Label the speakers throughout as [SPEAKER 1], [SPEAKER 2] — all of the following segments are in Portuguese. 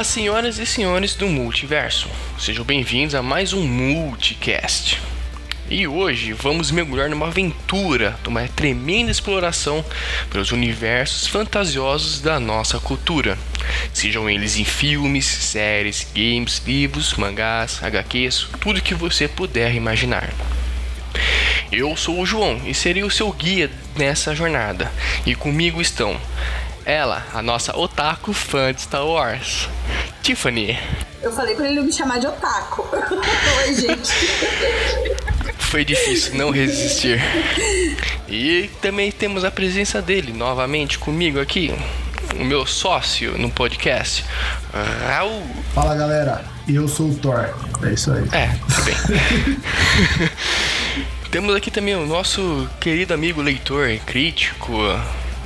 [SPEAKER 1] Olá, senhoras e senhores do multiverso. Sejam bem-vindos a mais um Multicast. E hoje vamos mergulhar numa aventura, numa tremenda exploração pelos universos fantasiosos da nossa cultura. Sejam eles em filmes, séries, games, livros, mangás, HQs, tudo que você puder imaginar. Eu sou o João e serei o seu guia nessa jornada. E comigo estão ela, a nossa otaku fã de Star Wars, Tiffany.
[SPEAKER 2] Eu falei pra ele não me chamar de otaku. Oi, gente.
[SPEAKER 1] Foi difícil não resistir. E também temos a presença dele novamente comigo aqui, o meu sócio no podcast, Raul.
[SPEAKER 3] Fala galera, eu sou o Thor. É isso aí.
[SPEAKER 1] É, tudo bem. temos aqui também o nosso querido amigo leitor, crítico,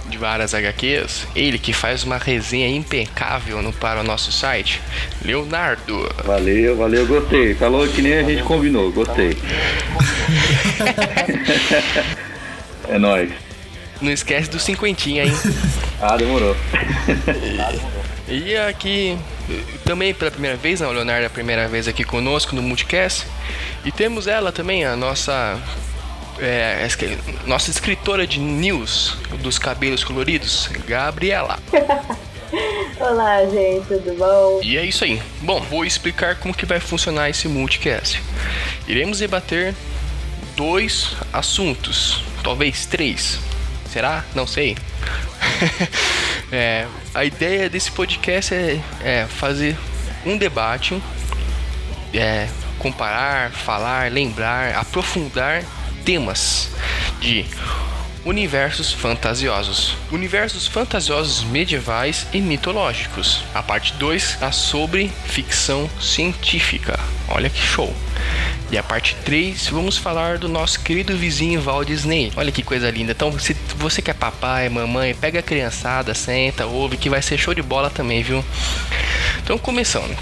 [SPEAKER 1] de várias HQs, ele que faz uma resenha impecável no, para o nosso site, Leonardo.
[SPEAKER 4] Valeu, valeu, gostei. Falou que nem a gente combinou, gostei. é nóis.
[SPEAKER 1] Não esquece do cinquentinha, hein?
[SPEAKER 4] ah, demorou.
[SPEAKER 1] e, e aqui, também pela primeira vez, não, Leonardo é a primeira vez aqui conosco no Multicast. E temos ela também, a nossa é, nossa escritora de news dos cabelos coloridos, Gabriela.
[SPEAKER 5] Olá, gente, tudo bom?
[SPEAKER 1] E é isso aí. Bom, vou explicar como que vai funcionar esse multicast. Iremos debater dois assuntos, talvez três. Será? Não sei. é, a ideia desse podcast é, é fazer um debate, é, comparar, falar, lembrar, aprofundar temas de universos fantasiosos. Universos fantasiosos medievais e mitológicos. A parte 2 é sobre ficção científica. Olha que show. E a parte 3, vamos falar do nosso querido vizinho Walt Disney. Olha que coisa linda. Então, se você quer papai, mamãe, pega a criançada, senta, ouve, que vai ser show de bola também, viu? Então, começando.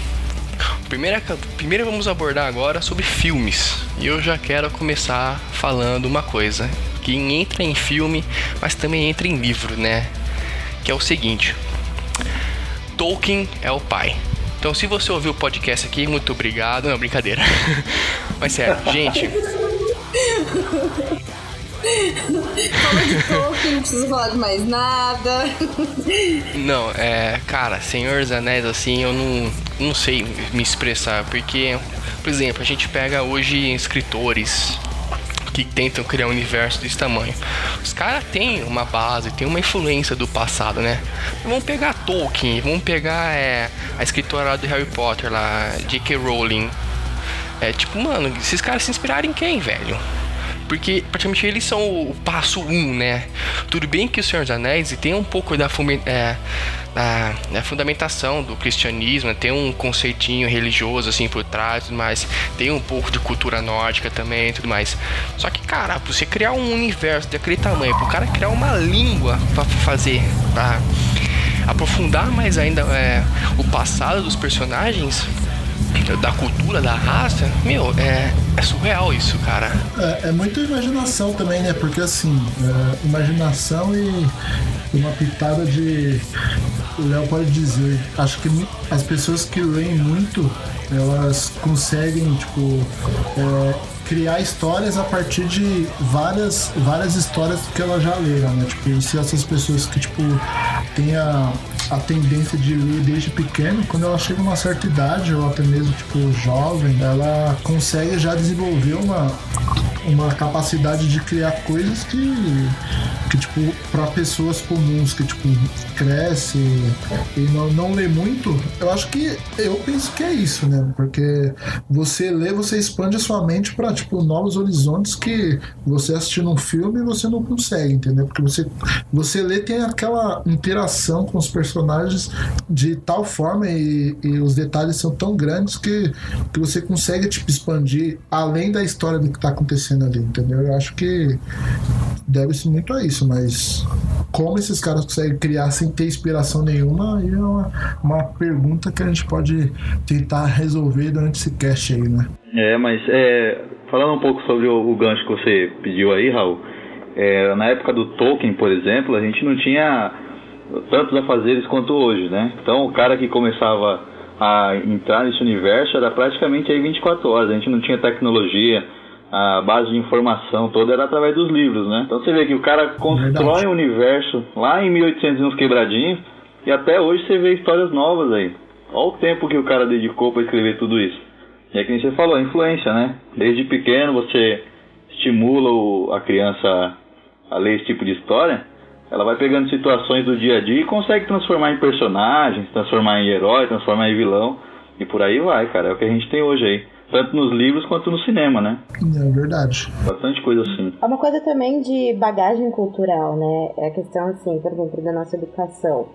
[SPEAKER 1] Primeira, primeiro vamos abordar agora sobre filmes. E eu já quero começar falando uma coisa que entra em filme, mas também entra em livro, né? Que é o seguinte: Tolkien é o pai. Então, se você ouviu o podcast aqui, muito obrigado. Não, brincadeira. mas sério, gente.
[SPEAKER 2] De Tolkien, não preciso falar de mais nada.
[SPEAKER 1] Não, é. Cara, Senhor dos Anéis, assim, eu não, não sei me expressar, porque, por exemplo, a gente pega hoje escritores que tentam criar um universo desse tamanho. Os caras têm uma base, têm uma influência do passado, né? Vamos pegar Tolkien, vamos pegar é, a escritora do Harry Potter lá, J.K. Rowling. É tipo, mano, esses caras se inspiraram em quem, velho? Porque praticamente eles são o passo um, né? Tudo bem que o Senhor dos Anéis tem um pouco da, é, da, da, fundamentação do cristianismo, tem um conceitinho religioso assim por trás, mas tem um pouco de cultura nórdica também e tudo mais. Só que, cara, você criar um universo daquele tamanho, pro cara criar uma língua para fazer, pra aprofundar mais ainda é, o passado dos personagens, da cultura, da raça, meu, é, é surreal isso, cara.
[SPEAKER 3] É, é muita imaginação também, né? Porque assim, é, imaginação e uma pitada de. O Léo pode dizer. Acho que as pessoas que leem muito, elas conseguem, tipo, é, criar histórias a partir de várias, várias histórias que elas já leram, né? Tipo, se essas pessoas que, tipo, têm a, tendência de ler desde pequeno, quando ela chega a uma certa idade, ou até mesmo, tipo, jovem, ela consegue já desenvolver uma, uma capacidade de criar coisas que, que tipo, para pessoas comuns que, tipo, cresce e não, não lê muito, eu acho que, eu penso que é isso, né? Porque você lê, você expande a sua mente para tipo, novos horizontes que você assistindo um filme você não consegue, entendeu? Porque você, você lê tem aquela interação com os personagens de tal forma e, e os detalhes são tão grandes que, que você consegue, tipo, expandir além da história do que tá acontecendo ali, entendeu? Eu acho que deve-se muito a isso, mas como esses caras conseguem criar sem ter inspiração nenhuma, aí é uma, uma pergunta que a gente pode tentar resolver durante esse cast aí, né?
[SPEAKER 4] É, mas é, falando um pouco sobre o, o gancho que você pediu aí, Raul, é, na época do Tolkien, por exemplo, a gente não tinha tantos afazeres quanto hoje, né? Então o cara que começava a entrar nesse universo era praticamente aí 24 horas. A gente não tinha tecnologia, a base de informação toda era através dos livros, né? Então você vê que o cara constrói o um universo lá em 1800 uns quebradinhos e até hoje você vê histórias novas aí. Olha o tempo que o cara dedicou para escrever tudo isso. E é que você falou, a influência, né? Desde pequeno você estimula a criança a ler esse tipo de história, ela vai pegando situações do dia a dia e consegue transformar em personagens, transformar em herói, transformar em vilão. E por aí vai, cara. É o que a gente tem hoje aí. Tanto nos livros quanto no cinema, né?
[SPEAKER 3] É verdade.
[SPEAKER 4] Bastante coisa assim.
[SPEAKER 5] É uma coisa também de bagagem cultural, né? É a questão, assim, por exemplo, da nossa educação.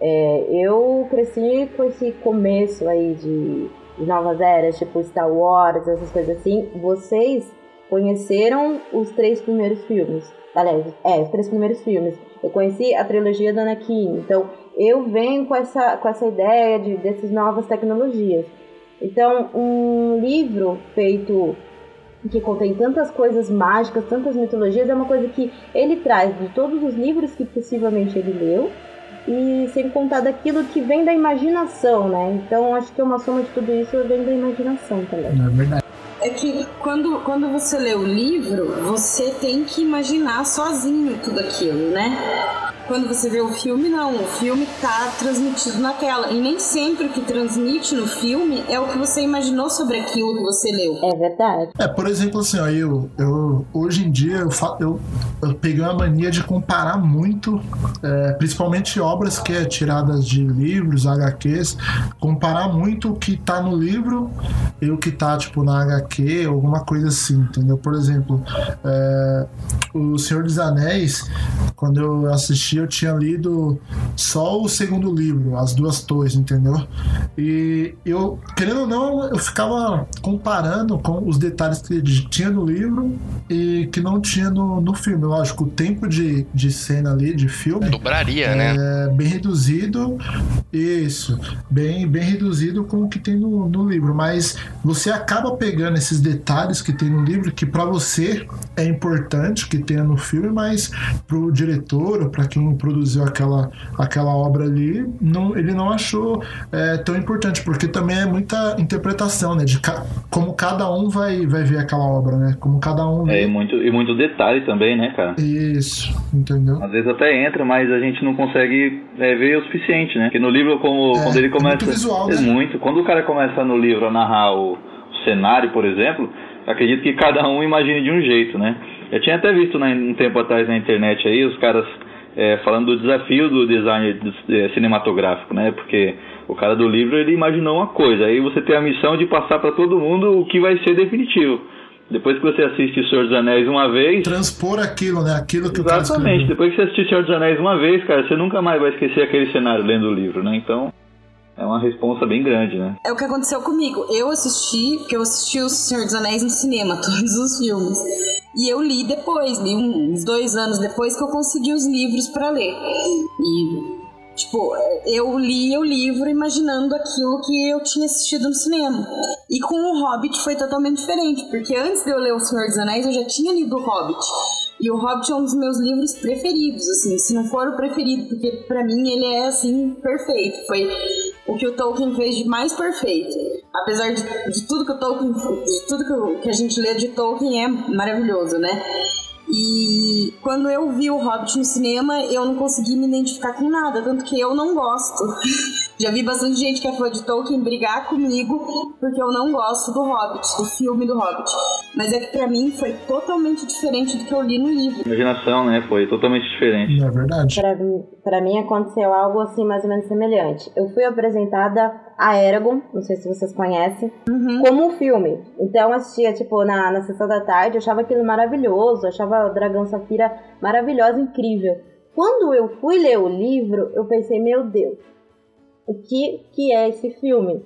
[SPEAKER 5] É, eu cresci com esse começo aí de, de novas eras, tipo Star Wars, essas coisas assim. Vocês conheceram os três primeiros filmes. Aliás, é, os três primeiros filmes. Eu conheci a trilogia do Anakin. Então, eu venho com essa, com essa ideia de, dessas novas tecnologias. Então, um livro feito que contém tantas coisas mágicas, tantas mitologias, é uma coisa que ele traz de todos os livros que possivelmente ele leu e sem contar daquilo que vem da imaginação, né? Então acho que uma soma de tudo isso vem da imaginação também.
[SPEAKER 3] É verdade.
[SPEAKER 2] É que quando, quando você lê o livro, você tem que imaginar sozinho tudo aquilo, né? Quando você vê o filme, não. O filme tá transmitido na tela. E nem sempre o que transmite no filme é o que você imaginou sobre aquilo que você leu.
[SPEAKER 5] É verdade.
[SPEAKER 3] É, por exemplo, assim, ó, eu, eu hoje em dia eu, eu, eu peguei uma mania de comparar muito, é, principalmente obras que é tiradas de livros, HQs, comparar muito o que tá no livro e o que tá, tipo, na HQ, alguma coisa assim, entendeu? Por exemplo, é, O Senhor dos Anéis, quando eu assisti eu tinha lido só o segundo livro, As Duas Torres, entendeu? E eu, querendo ou não, eu ficava comparando com os detalhes que tinha no livro e que não tinha no, no filme. Lógico, o tempo de, de cena ali, de filme.
[SPEAKER 1] Dobraria,
[SPEAKER 3] é,
[SPEAKER 1] né?
[SPEAKER 3] Bem reduzido. Isso. Bem, bem reduzido com o que tem no, no livro. Mas você acaba pegando esses detalhes que tem no livro que para você é importante que tenha no filme, mas pro diretor ou para quem produziu aquela, aquela obra ali, não, ele não achou é, tão importante, porque também é muita interpretação, né? De ca, como cada um vai, vai ver aquela obra, né? Como cada um.
[SPEAKER 4] É, e muito, e muito detalhe também, né, cara?
[SPEAKER 3] Isso, entendeu?
[SPEAKER 4] Às vezes até entra, mas a gente não consegue é, ver o suficiente, né? Porque no livro, como, é, quando ele começa.
[SPEAKER 3] Muito visual,
[SPEAKER 4] é
[SPEAKER 3] né?
[SPEAKER 4] muito. Quando o cara começa no livro a narrar o, o cenário, por exemplo, acredito que cada um imagine de um jeito, né? Eu tinha até visto né, um tempo atrás na internet aí, os caras é, falando do desafio do design é, cinematográfico, né? Porque o cara do livro ele imaginou uma coisa, aí você tem a missão de passar para todo mundo o que vai ser definitivo. Depois que você assiste O Senhor dos Anéis uma vez.
[SPEAKER 3] Transpor aquilo, né? Aquilo que
[SPEAKER 4] Exatamente. Depois que você assistir O Senhor dos Anéis uma vez, cara, você nunca mais vai esquecer aquele cenário lendo o livro, né? Então. É uma responsa bem grande, né?
[SPEAKER 2] É o que aconteceu comigo. Eu assisti, porque eu assisti O Senhor dos Anéis no cinema, todos os filmes. E eu li depois, li uns dois anos depois que eu consegui os livros para ler. E Tipo, eu li o livro imaginando aquilo que eu tinha assistido no cinema. E com o Hobbit foi totalmente diferente, porque antes de eu ler O Senhor dos Anéis, eu já tinha lido o Hobbit. E o Hobbit é um dos meus livros preferidos, assim, se não for o preferido, porque para mim ele é, assim, perfeito. Foi o que o Tolkien fez de mais perfeito. Apesar de, de tudo que o Tolkien, de tudo que, que a gente lê de Tolkien é maravilhoso, né? E quando eu vi o Hobbit no cinema, eu não consegui me identificar com nada, tanto que eu não gosto. Já vi bastante gente que é fã de Tolkien brigar comigo porque eu não gosto do Hobbit, do filme do Hobbit. Mas é que pra mim foi totalmente diferente do que eu li no livro.
[SPEAKER 4] Imaginação, né? Foi totalmente diferente.
[SPEAKER 3] É verdade.
[SPEAKER 5] Pra, pra mim aconteceu algo assim mais ou menos semelhante. Eu fui apresentada a Eragon, não sei se vocês conhecem,
[SPEAKER 2] Uhum.
[SPEAKER 5] como um filme. Então eu assistia, tipo, na, na sessão da tarde, eu achava aquilo maravilhoso, eu achava o Dragão Safira maravilhosa, incrível. Quando eu fui ler o livro, eu pensei, meu Deus, o que, que é esse filme?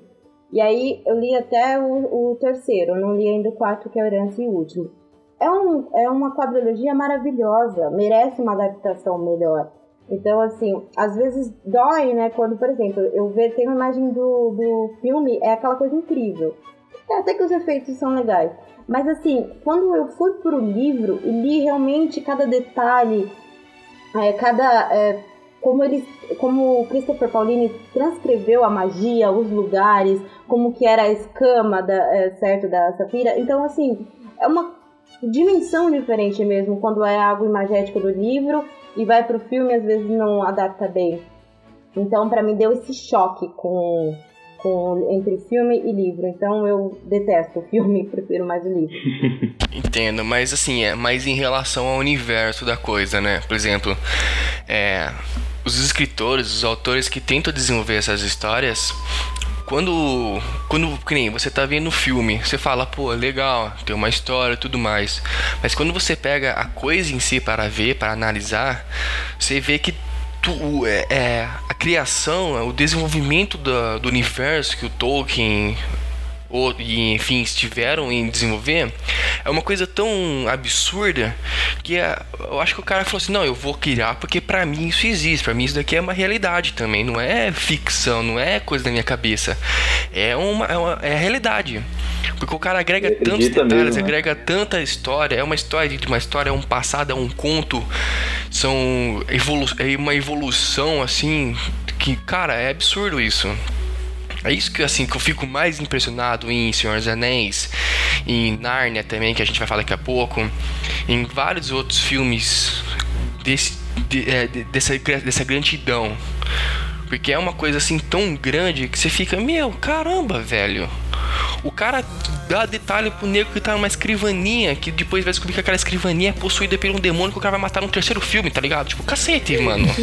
[SPEAKER 5] E aí eu li até o, o terceiro, não li ainda o quarto, que é o Herança e Último. É, um, é uma quadrilogia maravilhosa, merece uma adaptação melhor. Então, assim, às vezes dói, né? Quando, por exemplo, eu vejo, tem uma imagem do, do filme, é aquela coisa incrível. É, até que os efeitos são legais. Mas, assim, quando eu fui pro livro e li realmente cada detalhe, é, cada é, como ele, como o Christopher Paulini transcreveu a magia, os lugares, como que era a escama da, é, certo da Safira. Então assim, é uma dimensão diferente mesmo quando é algo imagético do livro e vai pro filme às vezes não adapta bem. Então para mim deu esse choque com com, entre filme e livro. Então eu detesto o filme, prefiro mais o livro.
[SPEAKER 1] Entendo, mas assim, é mais em relação ao universo da coisa, né? Por exemplo, é, os escritores, os autores que tentam desenvolver essas histórias, quando, quando que nem você tá vendo o filme, você fala, pô, legal, tem uma história tudo mais. Mas quando você pega a coisa em si para ver, para analisar, você vê que tu, é, é, a criação, o desenvolvimento do, do universo que o Tolkien ou, e enfim estiveram em desenvolver é uma coisa tão absurda que é, eu acho que o cara falou assim não eu vou criar porque para mim isso existe para mim isso daqui é uma realidade também não é ficção não é coisa da minha cabeça é uma é, uma, é a realidade porque o cara agrega tantos detalhes mesmo, né? agrega tanta história é uma história de uma história é um passado é um conto são evolu é uma evolução assim que cara é absurdo isso é isso que assim que eu fico mais impressionado em Senhor dos Anéis, em Nárnia também, que a gente vai falar daqui a pouco, em vários outros filmes desse, de, é, dessa, dessa grandidão. Porque é uma coisa assim tão grande que você fica, meu, caramba, velho. O cara dá detalhe pro negro que tá numa escrivaninha, que depois vai descobrir que aquela escrivaninha é possuída por um demônio que o cara vai matar no terceiro filme, tá ligado? Tipo, cacete, mano.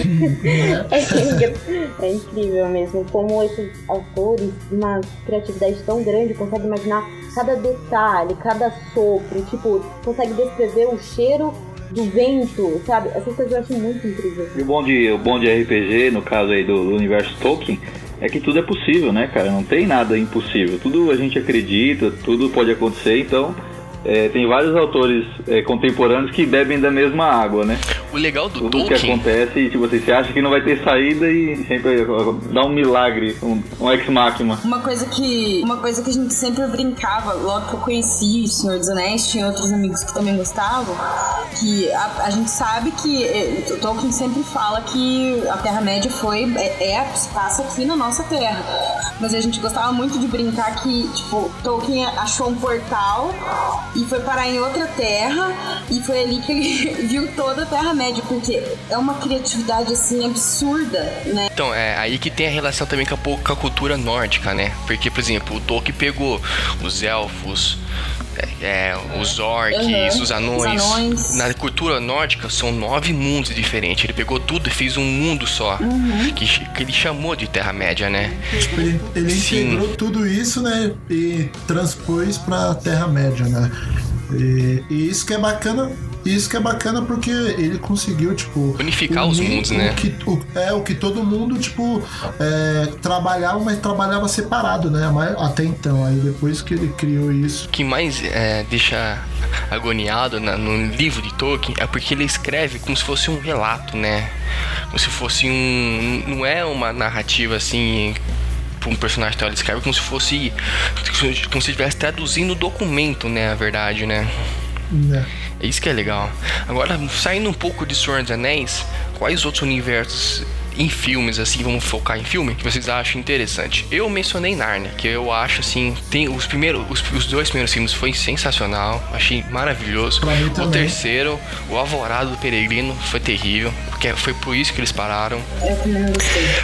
[SPEAKER 5] é, incrível, mesmo como esses autores, uma criatividade tão grande, conseguem imaginar cada detalhe, cada sopro, tipo, consegue descrever o cheiro do vento, sabe? Essas coisas eu acho muito incrível.
[SPEAKER 4] E o bom de, o bom de RPG, no caso aí do, do universo Tolkien, é que tudo é possível, né, cara? Não tem nada impossível. Tudo a gente acredita, tudo pode acontecer, então é, tem vários autores é, contemporâneos que bebem da mesma água, né?
[SPEAKER 1] O legal do
[SPEAKER 4] Tudo
[SPEAKER 1] Tolkien...
[SPEAKER 4] que acontece, tipo, você acha que não vai ter saída e sempre dá um milagre, um, um ex-máquina.
[SPEAKER 2] Uma coisa que uma coisa que a gente sempre brincava, logo que eu conheci o Senhor dos Anéis, tinha outros amigos que também gostavam, que a, a gente sabe que é, o Tolkien sempre fala que a Terra-média foi, é, é, passa aqui na nossa Terra. Mas a gente gostava muito de brincar que, tipo, Tolkien achou um portal e foi parar em outra terra e foi ali que ele viu toda a Terra-média, porque é uma criatividade assim absurda, né?
[SPEAKER 1] Então, é aí que tem a relação também com a, com a cultura nórdica, né? Porque, por exemplo, o Tolkien pegou os elfos, é, os orcs, uhum, os, anões. os, anões. Na cultura nórdica são nove mundos diferentes. Ele pegou tudo e fez um mundo só. Uhum. Que, que ele chamou de Terra-média, né?
[SPEAKER 3] Tipo, ele, ele integrou tudo isso, né? E transpôs pra Terra-média, né? E, e, isso que é bacana isso que é bacana porque ele conseguiu, tipo.
[SPEAKER 1] Unificar os mundos, né?
[SPEAKER 3] Que, o, é, o que todo mundo, tipo, é, trabalhava, mas trabalhava separado, né? Até então. Aí depois que ele criou isso.
[SPEAKER 1] O que mais é, deixa agoniado na, no livro de Tolkien é porque ele escreve como se fosse um relato, né? Como se fosse um. Não é uma narrativa assim um personagem então ele escreve como se fosse como se estivesse traduzindo o documento, né, a verdade, né? É. É isso que é legal. Agora, saindo um pouco de Senhor dos Anéis, quais outros universos em filmes, assim, vamos focar em filme, que vocês acham interessante. Eu mencionei Narnia, que eu acho assim, tem os primeiros, os, os dois primeiros filmes foi sensacional, achei maravilhoso. O terceiro, o Alvorado do Peregrino, foi terrível, porque foi por isso que eles pararam.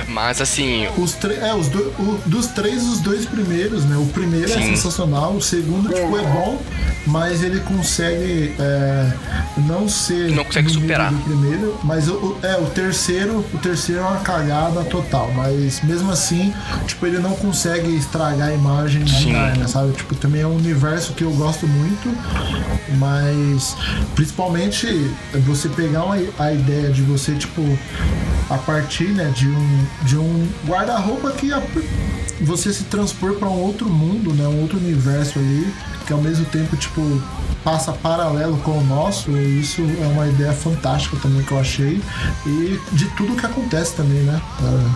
[SPEAKER 1] Mas assim,
[SPEAKER 3] os é, os do, o, dos três, os dois primeiros, né? O primeiro é Sim. é sensacional, o segundo tipo é bom, mas ele consegue é, não ser
[SPEAKER 1] não consegue superar
[SPEAKER 3] o primeiro, mas o, é o terceiro, o terceiro é uma cagada total, mas mesmo assim, tipo, ele não consegue estragar a imagem de Narnia, sabe? Tipo, também é um universo que eu gosto muito, mas principalmente você pegar uma, a ideia de você, tipo, a partir né, de um, de um guarda-roupa que a, você se transpor para um outro mundo, né, um outro universo ali, que ao mesmo tempo, tipo, passa paralelo com o nosso, e isso é uma ideia fantástica também que eu achei. E de tudo que acontece também, né?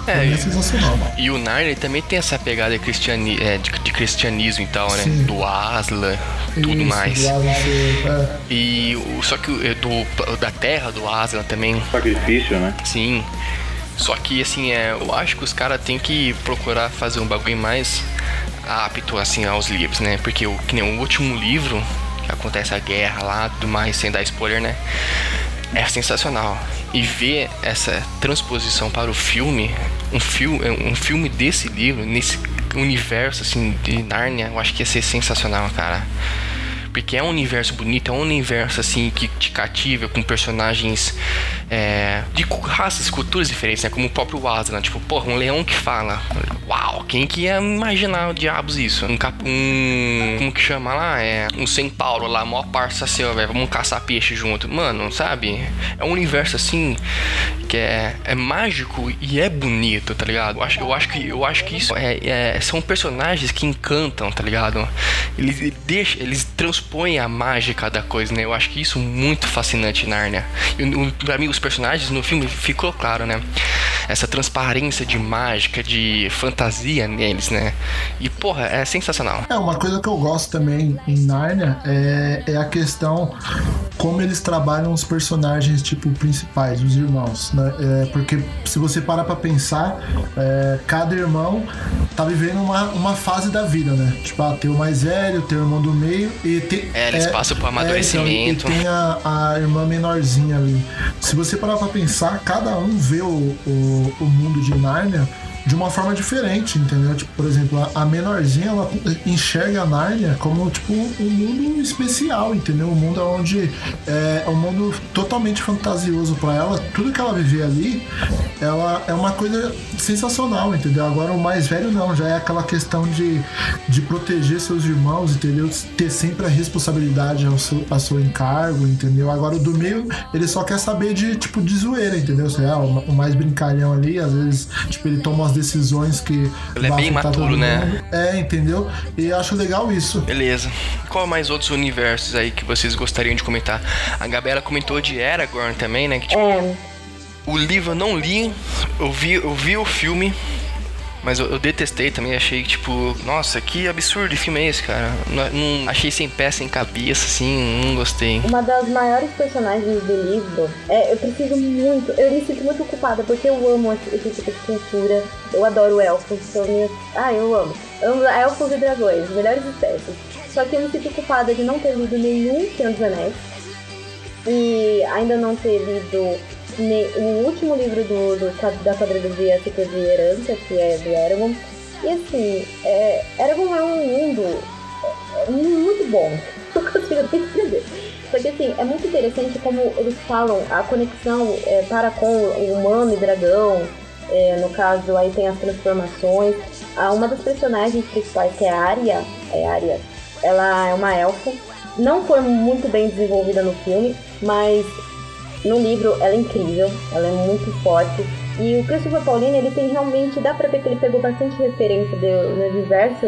[SPEAKER 3] É, é, é sensacional.
[SPEAKER 1] E o Narnia também tem essa pegada cristiani é, de, de, cristianismo e tal, né? Sim. Do Asla, tudo isso, mais. Asla, é. E o, só que é, do, da terra do Asla também.
[SPEAKER 4] Sacrifício, né?
[SPEAKER 1] Sim. Só que, assim, é, eu acho que os caras têm que procurar fazer um bagulho mais apto, assim, aos livros, né? Porque o, que nem o último livro, acontece a guerra lá, tudo mais, sem dar spoiler, né? É sensacional. E ver essa transposição para o filme, um filme, um filme desse livro, nesse universo, assim, de Nárnia, eu acho que ia ser sensacional, cara. Porque é um universo bonito, é um universo assim que te cativa com personagens é, de raças, culturas diferentes, né? Como o próprio Aslan, tipo, porra, um leão que fala. Uau, quem que ia imaginar o diabos isso? Um, cap, um como que chama lá? É um Centauro lá, maior parça assim, velho, vamos caçar peixe junto. Mano, sabe? É um universo assim que é, é mágico e é bonito, tá ligado? Eu acho, eu acho que eu acho que isso é, é são personagens que encantam, tá ligado? Eles, deixam, eles transformam transpõe a mágica da coisa, né? Eu acho que isso é muito fascinante em Narnia. E pra mim, os personagens no filme ficou claro, né? Essa transparência de mágica, de fantasia neles, né? E, porra, é sensacional.
[SPEAKER 3] É, uma coisa que eu gosto também em Narnia é, é a questão como eles trabalham os personagens, tipo, principais, os irmãos, né? É, porque se você parar pra pensar, é, cada irmão tá vivendo uma, uma fase da vida, né? Tipo, ah, tem o mais velho, tem o irmão do meio e tem,
[SPEAKER 1] é, eles é, passam por amadurecimento.
[SPEAKER 3] É, então, e tem a, a, irmã menorzinha ali. Se você parar pra pensar, cada um vê o, o, o mundo de Nárnia de uma forma diferente, entendeu? Tipo, por exemplo, a, menorzinha ela enxerga a Nárnia como tipo um mundo especial, entendeu? Um mundo onde é, é um mundo totalmente fantasioso para ela. Tudo que ela vive ali, ela é uma coisa sensacional, entendeu? Agora o mais velho não, já é aquela questão de, de proteger seus irmãos, entendeu? Ter sempre a responsabilidade ao seu, ao seu encargo, entendeu? Agora o do meio, ele só quer saber de tipo de zoeira, entendeu? Sei lá, o mais brincalhão ali, às vezes, tipo, ele toma umas decisões que.
[SPEAKER 1] Ele é bem maturo, né?
[SPEAKER 3] É, entendeu? E acho legal isso.
[SPEAKER 1] Beleza. Qual mais outros universos aí que vocês gostariam de comentar? A Gabriela comentou de Aragorn também, né? Que, tipo, é. O livro eu não li, eu vi, eu vi o filme, mas eu, eu, detestei também, achei tipo, nossa, que absurdo filme é esse, cara? Não, não, achei sem pé, sem cabeça, assim, não gostei.
[SPEAKER 5] Uma das maiores personagens do livro, é, eu preciso muito, eu me sinto muito ocupada, porque eu amo esse, tipo de cultura, eu adoro elfos, são minhas. Ah, eu amo. Amo elfos e dragões, melhores espécies. Só que eu me sinto ocupada de não ter lido nenhum Senhor dos Anéis. E ainda não ter lido o último livro do, do da quadrilogia de Herança, que é do Eragon. E assim, é, Eragon é um mundo é, muito bom. Não consigo entender. Só que assim, é muito interessante como eles falam a conexão é, para com o humano e dragão. É, no caso, aí tem as transformações. Ah, uma das personagens principais, que é a Arya, é Arya, ela é uma elfa. Não foi muito bem desenvolvida no filme, mas no livro, ela é incrível, ela é muito forte. E o Christopher Paulino, ele tem realmente, dá pra ver que ele pegou bastante referência do, no universo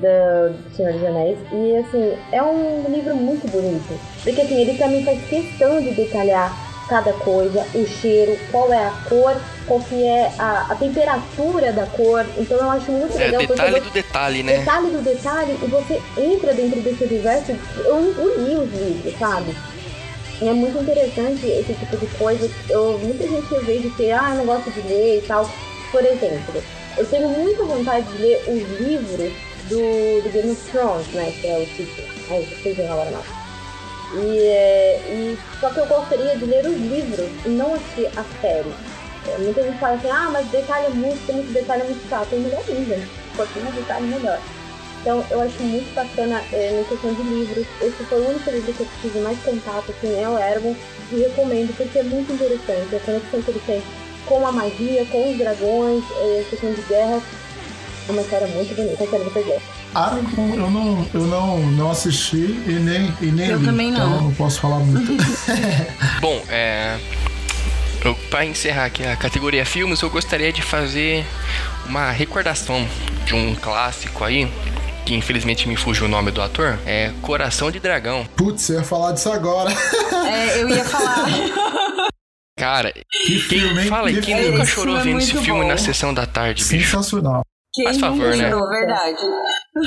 [SPEAKER 5] do, do Senhor dos Anéis. E assim, é um livro muito bonito. Porque assim, ele também faz questão de detalhar cada coisa, o cheiro, qual é a cor, qual que é a, a temperatura da cor. Então eu acho muito
[SPEAKER 1] é,
[SPEAKER 5] legal.
[SPEAKER 1] Detalhe você, do detalhe, né?
[SPEAKER 5] Detalhe do detalhe, e você entra dentro desse universo, eu engoli os livros, sabe? E é muito interessante esse tipo de coisa. Eu, muita gente eu vejo que, ah, não gosto de ler e tal. Por exemplo, eu tenho muita vontade de ler os livros do, do Game of Thrones, né? Que é o título. Ai, esqueci agora não. E, é, e só que eu gostaria de ler os livros e não assistir a série. É, muita gente fala assim, ah, mas detalha muito, tem muito detalhe muito chato. É melhor ainda. Quanto mais detalhe, melhor. Então eu acho muito bacana é, na questão de livros. Esse foi o único livro que eu tive mais contato, assim, é o Ergon, e recomendo porque é muito interessante a conexão que ele tem com a magia, com os dragões, é, a questão de guerra. É uma história muito bonita, eu quero você ver.
[SPEAKER 3] Aragorn eu não, eu não, não assisti e nem, e nem
[SPEAKER 2] eu
[SPEAKER 3] li,
[SPEAKER 2] também não.
[SPEAKER 3] então eu não posso falar muito.
[SPEAKER 1] Bom, é... Para encerrar aqui a categoria filmes, eu gostaria de fazer uma recordação de um clássico aí que infelizmente me fugiu o nome do ator, é Coração de Dragão.
[SPEAKER 3] Putz, eu ia falar disso agora.
[SPEAKER 2] É, eu ia falar.
[SPEAKER 1] Cara, que filme, fala aí, quem nunca chorou é vendo esse filme bom. na sessão da tarde, bicho?
[SPEAKER 3] Sensacional.
[SPEAKER 2] Quem Faz favor, né? Chorou, verdade.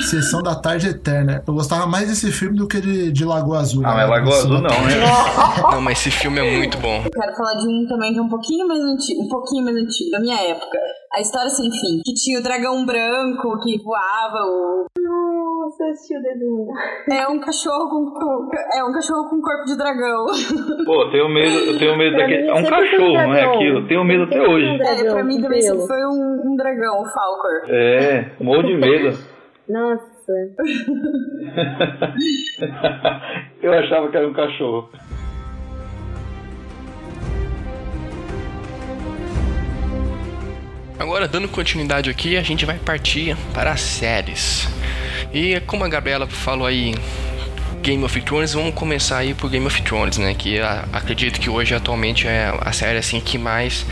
[SPEAKER 3] Sessão da Tarde Eterna. Eu gostava mais desse filme do que de, de Lagoa Azul.
[SPEAKER 4] Ah, mas Lagoa Azul não, né?
[SPEAKER 1] Não, mas esse filme é muito bom.
[SPEAKER 2] Eu quero falar de um também que é um pouquinho mais antigo, um pouquinho mais antigo, da minha época. A História Sem Fim, que tinha o dragão branco que voava, o...
[SPEAKER 5] Nossa, assistiu o desenho.
[SPEAKER 2] É um cachorro com, é um cachorro com corpo de dragão.
[SPEAKER 4] Pô, eu tenho medo, eu tenho medo daquele. É um
[SPEAKER 5] um
[SPEAKER 4] cachorro, não é aquilo? Eu tenho medo até
[SPEAKER 5] foi um
[SPEAKER 4] hoje.
[SPEAKER 5] dragão.
[SPEAKER 2] É, pra mim também sempre foi um, um dragão, o Falcor.
[SPEAKER 4] É, morro de medo.
[SPEAKER 5] Nossa.
[SPEAKER 4] Eu achava que era um cachorro.
[SPEAKER 1] Agora, dando continuidade aqui, a gente vai partir para as séries. E como a Gabriela falou aí, Game of Thrones, vamos começar aí por Game of Thrones, né? Que a- acredito que hoje atualmente é a série assim que mais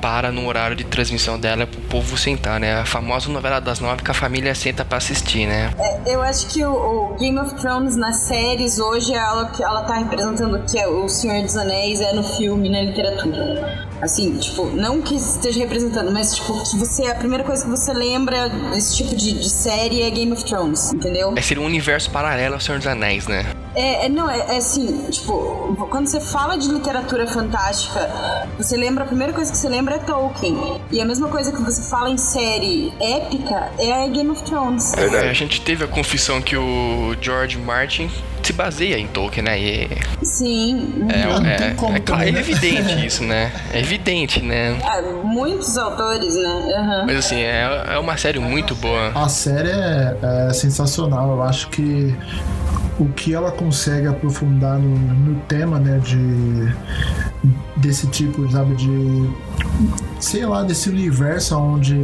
[SPEAKER 1] para no horário de transmissão dela pro povo sentar, né? A famosa novela das nove que a família senta para assistir, né?
[SPEAKER 2] Eu acho que o, o Game of Thrones nas séries hoje ela, que ela tá representando o que é o Senhor dos Anéis é no filme, na literatura. Assim, tipo, não que esteja representando, mas tipo, que você, a primeira coisa que você lembra desse tipo de, de série é Game of Thrones, entendeu?
[SPEAKER 1] É ser um universo paralelo ao Senhor dos Anéis, né?
[SPEAKER 2] É, é- não, é, é assim, tipo, quando você fala de literatura fantástica, você lembra, a primeira coisa que você lembra é Tolkien. E a mesma coisa que você fala em série épica é Game of Thrones.
[SPEAKER 1] A gente teve a confissão que o George Martin se baseia em Tolkien, né? E
[SPEAKER 2] Sim.
[SPEAKER 1] é,
[SPEAKER 3] Não,
[SPEAKER 1] é,
[SPEAKER 3] tem como
[SPEAKER 1] é claro, é evidente isso, né? É evidente, né?
[SPEAKER 2] Ah, muitos autores, né? Aham.
[SPEAKER 1] Mas assim, é, é uma série muito boa.
[SPEAKER 3] A série é, é sensacional. Eu acho que o que ela consegue aprofundar no, no tema, né, de desse tipo, sabe, de sei lá, desse universo onde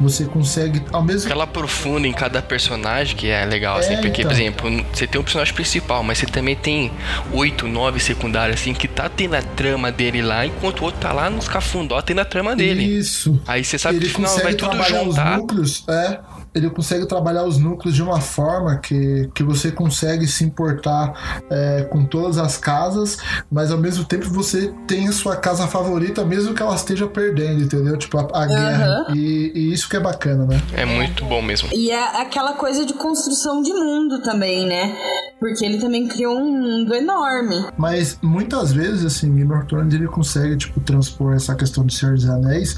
[SPEAKER 3] você consegue ao mesmo
[SPEAKER 1] Que ela aprofunda em cada personagem, que é legal, assim,
[SPEAKER 3] É,
[SPEAKER 1] porque, por
[SPEAKER 3] então.
[SPEAKER 1] exemplo, você tem um personagem principal, mas você também tem oito, nove secundários, assim, que tá tendo a trama dele lá, enquanto o outro tá lá nos cafundó tendo a trama dele.
[SPEAKER 3] Isso.
[SPEAKER 1] Aí você sabe que
[SPEAKER 3] ele
[SPEAKER 1] no final vai tudo juntar.
[SPEAKER 3] os núcleos, é. Ele consegue trabalhar os núcleos de uma forma que, que você consegue se importar é, com todas as casas, mas ao mesmo tempo você tem a sua casa favorita, mesmo que ela esteja perdendo, entendeu? Tipo, a, a guerra. E, e isso que é bacana, né?
[SPEAKER 1] É muito bom mesmo.
[SPEAKER 2] E é aquela coisa de construção de mundo também, né? Porque ele também criou um mundo enorme.
[SPEAKER 3] Mas muitas vezes, assim, Game of Thrones ele consegue, tipo, transpor essa questão de Senhor dos Anéis,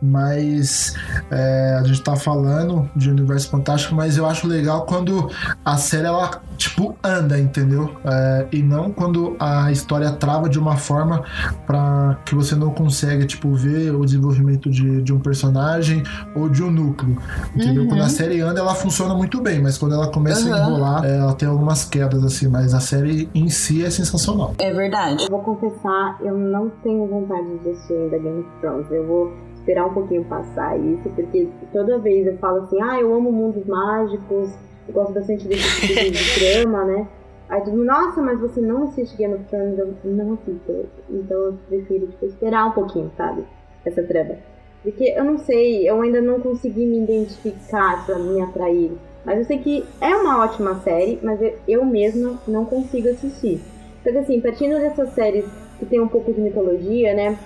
[SPEAKER 3] mas é, a gente tá falando de universo fantástico, mas eu acho legal quando a série, ela, tipo, anda, entendeu? É, e não quando a história trava de uma forma para que você não consegue, tipo, ver o desenvolvimento de, de um personagem ou de um núcleo, entendeu? Quando a série anda, ela funciona muito bem, mas quando ela começa a
[SPEAKER 2] Uhum.
[SPEAKER 3] enrolar, é, ela tem algumas quedas, assim, mas a série em si é sensacional.
[SPEAKER 2] É verdade.
[SPEAKER 5] Eu vou confessar, eu não tenho vontade de assistir ainda Game of Thrones. Eu vou esperar um pouquinho passar isso, porque toda vez eu falo assim, ah, eu amo mundos mágicos, eu gosto bastante desse tipo de, trama, né? Aí todo nossa, mas você não assiste Game of Thrones? Eu não assisto. Então eu prefiro, tipo, esperar um pouquinho, sabe? Essa trama. Porque eu não sei, eu ainda não consegui me identificar pra me atrair. Mas eu sei que é uma ótima série, mas eu, eu mesma não consigo assistir. Que assim, partindo dessas séries que tem um pouco de mitologia, né?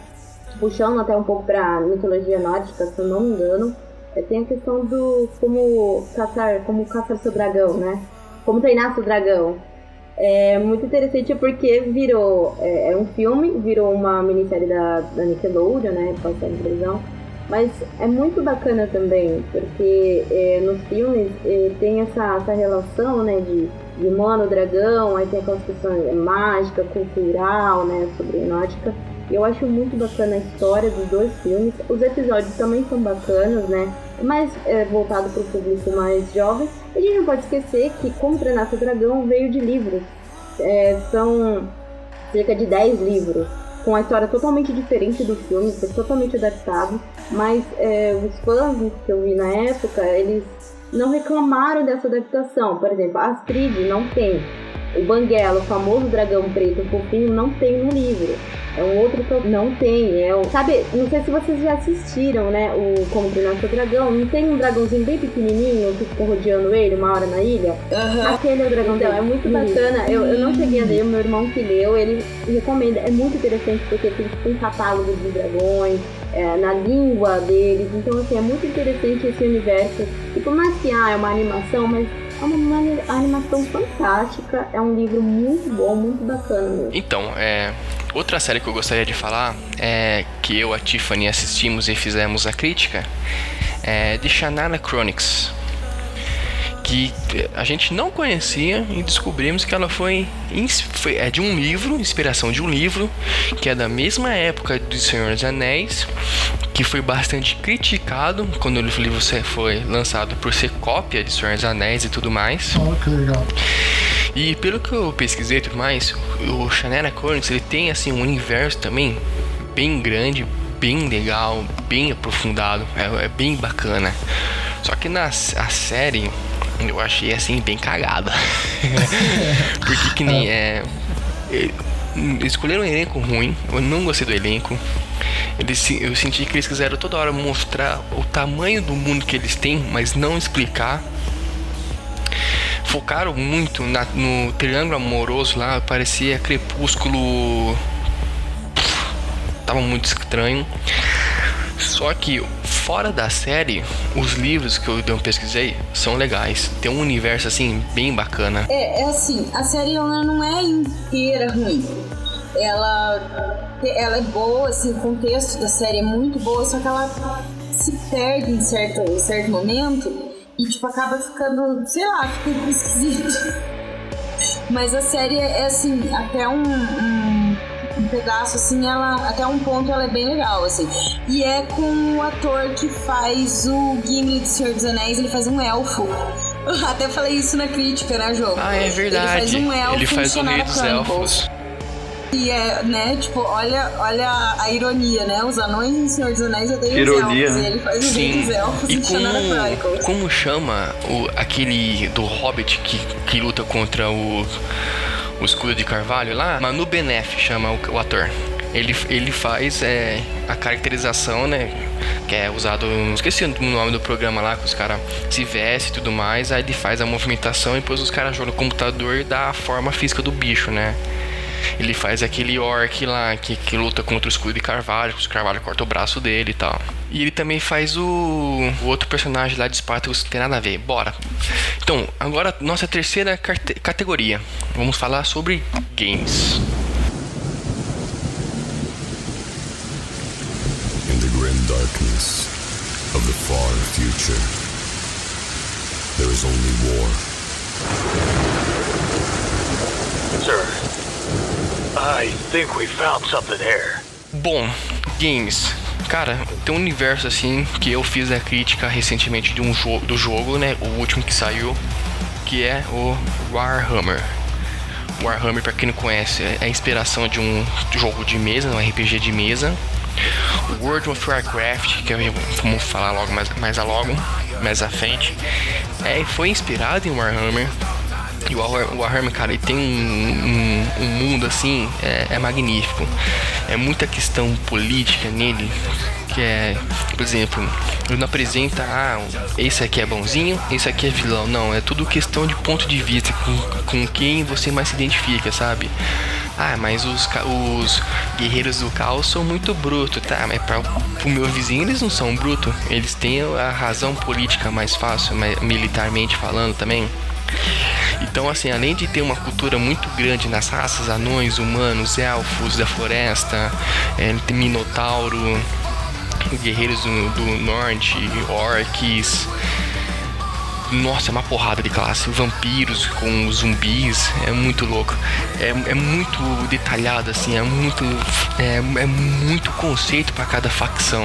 [SPEAKER 5] Puxando até um pouco pra mitologia nórdica, se eu não me engano, é, tem a questão do como caçar, como caçar seu dragão, né? Como treinar seu dragão. É muito interessante porque virou é, é um filme, virou uma minissérie da, da Nickelodeon, né? Passar em televisão. Mas é muito bacana também, porque é, nos filmes é, tem essa, essa relação, né, de, de humano, dragão, aí tem aquela questão é, mágica, cultural, né, sobre nórdica. Eu acho muito bacana a história dos dois filmes. Os episódios também são bacanas, né, mais é, voltado para o público mais jovem. E a gente não pode esquecer que Como Treinar Seu Dragão veio de livros. É, são cerca de 10 livros com a história totalmente diferente do filme, foi totalmente adaptado, mas é, os fãs que eu vi na época, eles não reclamaram dessa adaptação. Por exemplo, Astrid não tem. O Banguela, o famoso dragão preto fofinho, não tem no livro. É um outro que não tem. É o, sabe, não sei se vocês já assistiram, né? O Como Treinar Seu Dragão. Não tem um dragãozinho bem pequenininho que fica rodeando ele uma hora na ilha?
[SPEAKER 2] Aham.
[SPEAKER 5] Aquele é o dragão dela, é muito bacana. Eu, eu não cheguei a ler, o meu irmão que leu, ele recomenda. É muito interessante porque tem um catálogo de dragões, é, na língua deles. Então, assim, é muito interessante esse universo. E por mais que ah, é uma animação, mas é uma animação fantástica. É um livro muito bom, muito bacana mesmo.
[SPEAKER 1] Então, é. Outra série que eu gostaria de falar é que eu a Tiffany assistimos e fizemos a crítica é The Shannara Chronicles que a gente não conhecia e descobrimos que ela foi, foi, é de um livro, inspiração de um livro que é da mesma época do Senhor dos Anéis, que foi bastante criticado quando o livro foi lançado por ser cópia de Senhor dos Anéis e tudo mais.
[SPEAKER 3] Oh, que legal.
[SPEAKER 1] E pelo que eu pesquisei e tudo mais, o Shannara Chronicles ele tem assim um universo também bem grande, bem legal, bem aprofundado, é, é bem bacana. Só que na a série eu achei assim bem cagada. Porque que nem é. Escolheram um elenco ruim, eu não gostei do elenco. Eles, eu senti que eles quiseram toda hora mostrar o tamanho do mundo que eles têm, mas não explicar. Focaram muito na, no triângulo amoroso lá, parecia crepúsculo. Tava muito estranho. Só que fora da série, os livros que eu pesquisei são legais. Tem um universo assim bem bacana.
[SPEAKER 2] É, é assim, a série ela não é inteira ruim. Ela, ela é boa, assim, o contexto da série é muito boa, só que ela se perde em certo, em certo momento e tipo acaba ficando, sei lá, fica esquisito. Mas a série é assim, até um, um um pedaço, assim, ela até um ponto ela é bem legal, assim. E é com o ator que faz o Gimli de Senhor dos Anéis, ele faz um elfo. Eu até falei isso na crítica, né, jogo?
[SPEAKER 1] Ah, é verdade. Ele faz um elfo ele faz o rei dos elfos.
[SPEAKER 2] E é, né, tipo, olha, olha a, ironia, né? Os anões em Senhor dos Anéis odeiam
[SPEAKER 4] ironia.
[SPEAKER 2] os elfos. E ele faz o rei dos elfos e como,
[SPEAKER 1] como chama o, aquele do Hobbit que, que luta contra o o escudo de carvalho lá, Manu Benef chama o, o ator. Ele, ele faz é, a caracterização, né? Que é usado. Esqueci o nome do programa lá, que os caras se vestem e tudo mais. Aí ele faz a movimentação e depois os caras jogam no computador e dá a forma física do bicho, né? Ele faz aquele orc lá que, que luta contra o escudo de carvalho, que o carvalho corta o braço dele e tal. E ele também faz o, o outro personagem lá de Spartacus que tem nada a ver. Bora. Então, agora nossa terceira categoria. Vamos falar sobre games. In the grim darkness of the far future, there is only war. Sir, I think we found something here. Bom, games. Cara, tem um universo assim que eu fiz a crítica recentemente de um jogo do jogo, né? O último que saiu, que é o Warhammer. Warhammer, para quem não conhece, é a inspiração de um jogo de mesa, um RPG de mesa. World of Warcraft, que vamos falar logo mais, mais a logo, mais à frente, é, foi inspirado em Warhammer. E o Warhammer, cara, ele tem um, um, um mundo assim, é, é, magnífico. É muita questão política nele, que é, por exemplo, ele não apresenta, ah, esse aqui é bonzinho, esse aqui é vilão. Não, é tudo questão de ponto de vista, com, com quem você mais se identifica, sabe? Ah, mas os, os guerreiros do caos são muito brutos, tá? Mas para o meu vizinho eles não são brutos. Eles têm a razão política mais fácil, militarmente falando também. Então, assim, além de ter uma cultura muito grande nas raças anões, humanos, elfos da floresta, é, minotauro, guerreiros do, do norte, orcs. Nossa, é uma porrada de classe. Vampiros com zumbis, é muito louco. É, é muito detalhado, assim, é muito, é, é muito conceito para cada facção.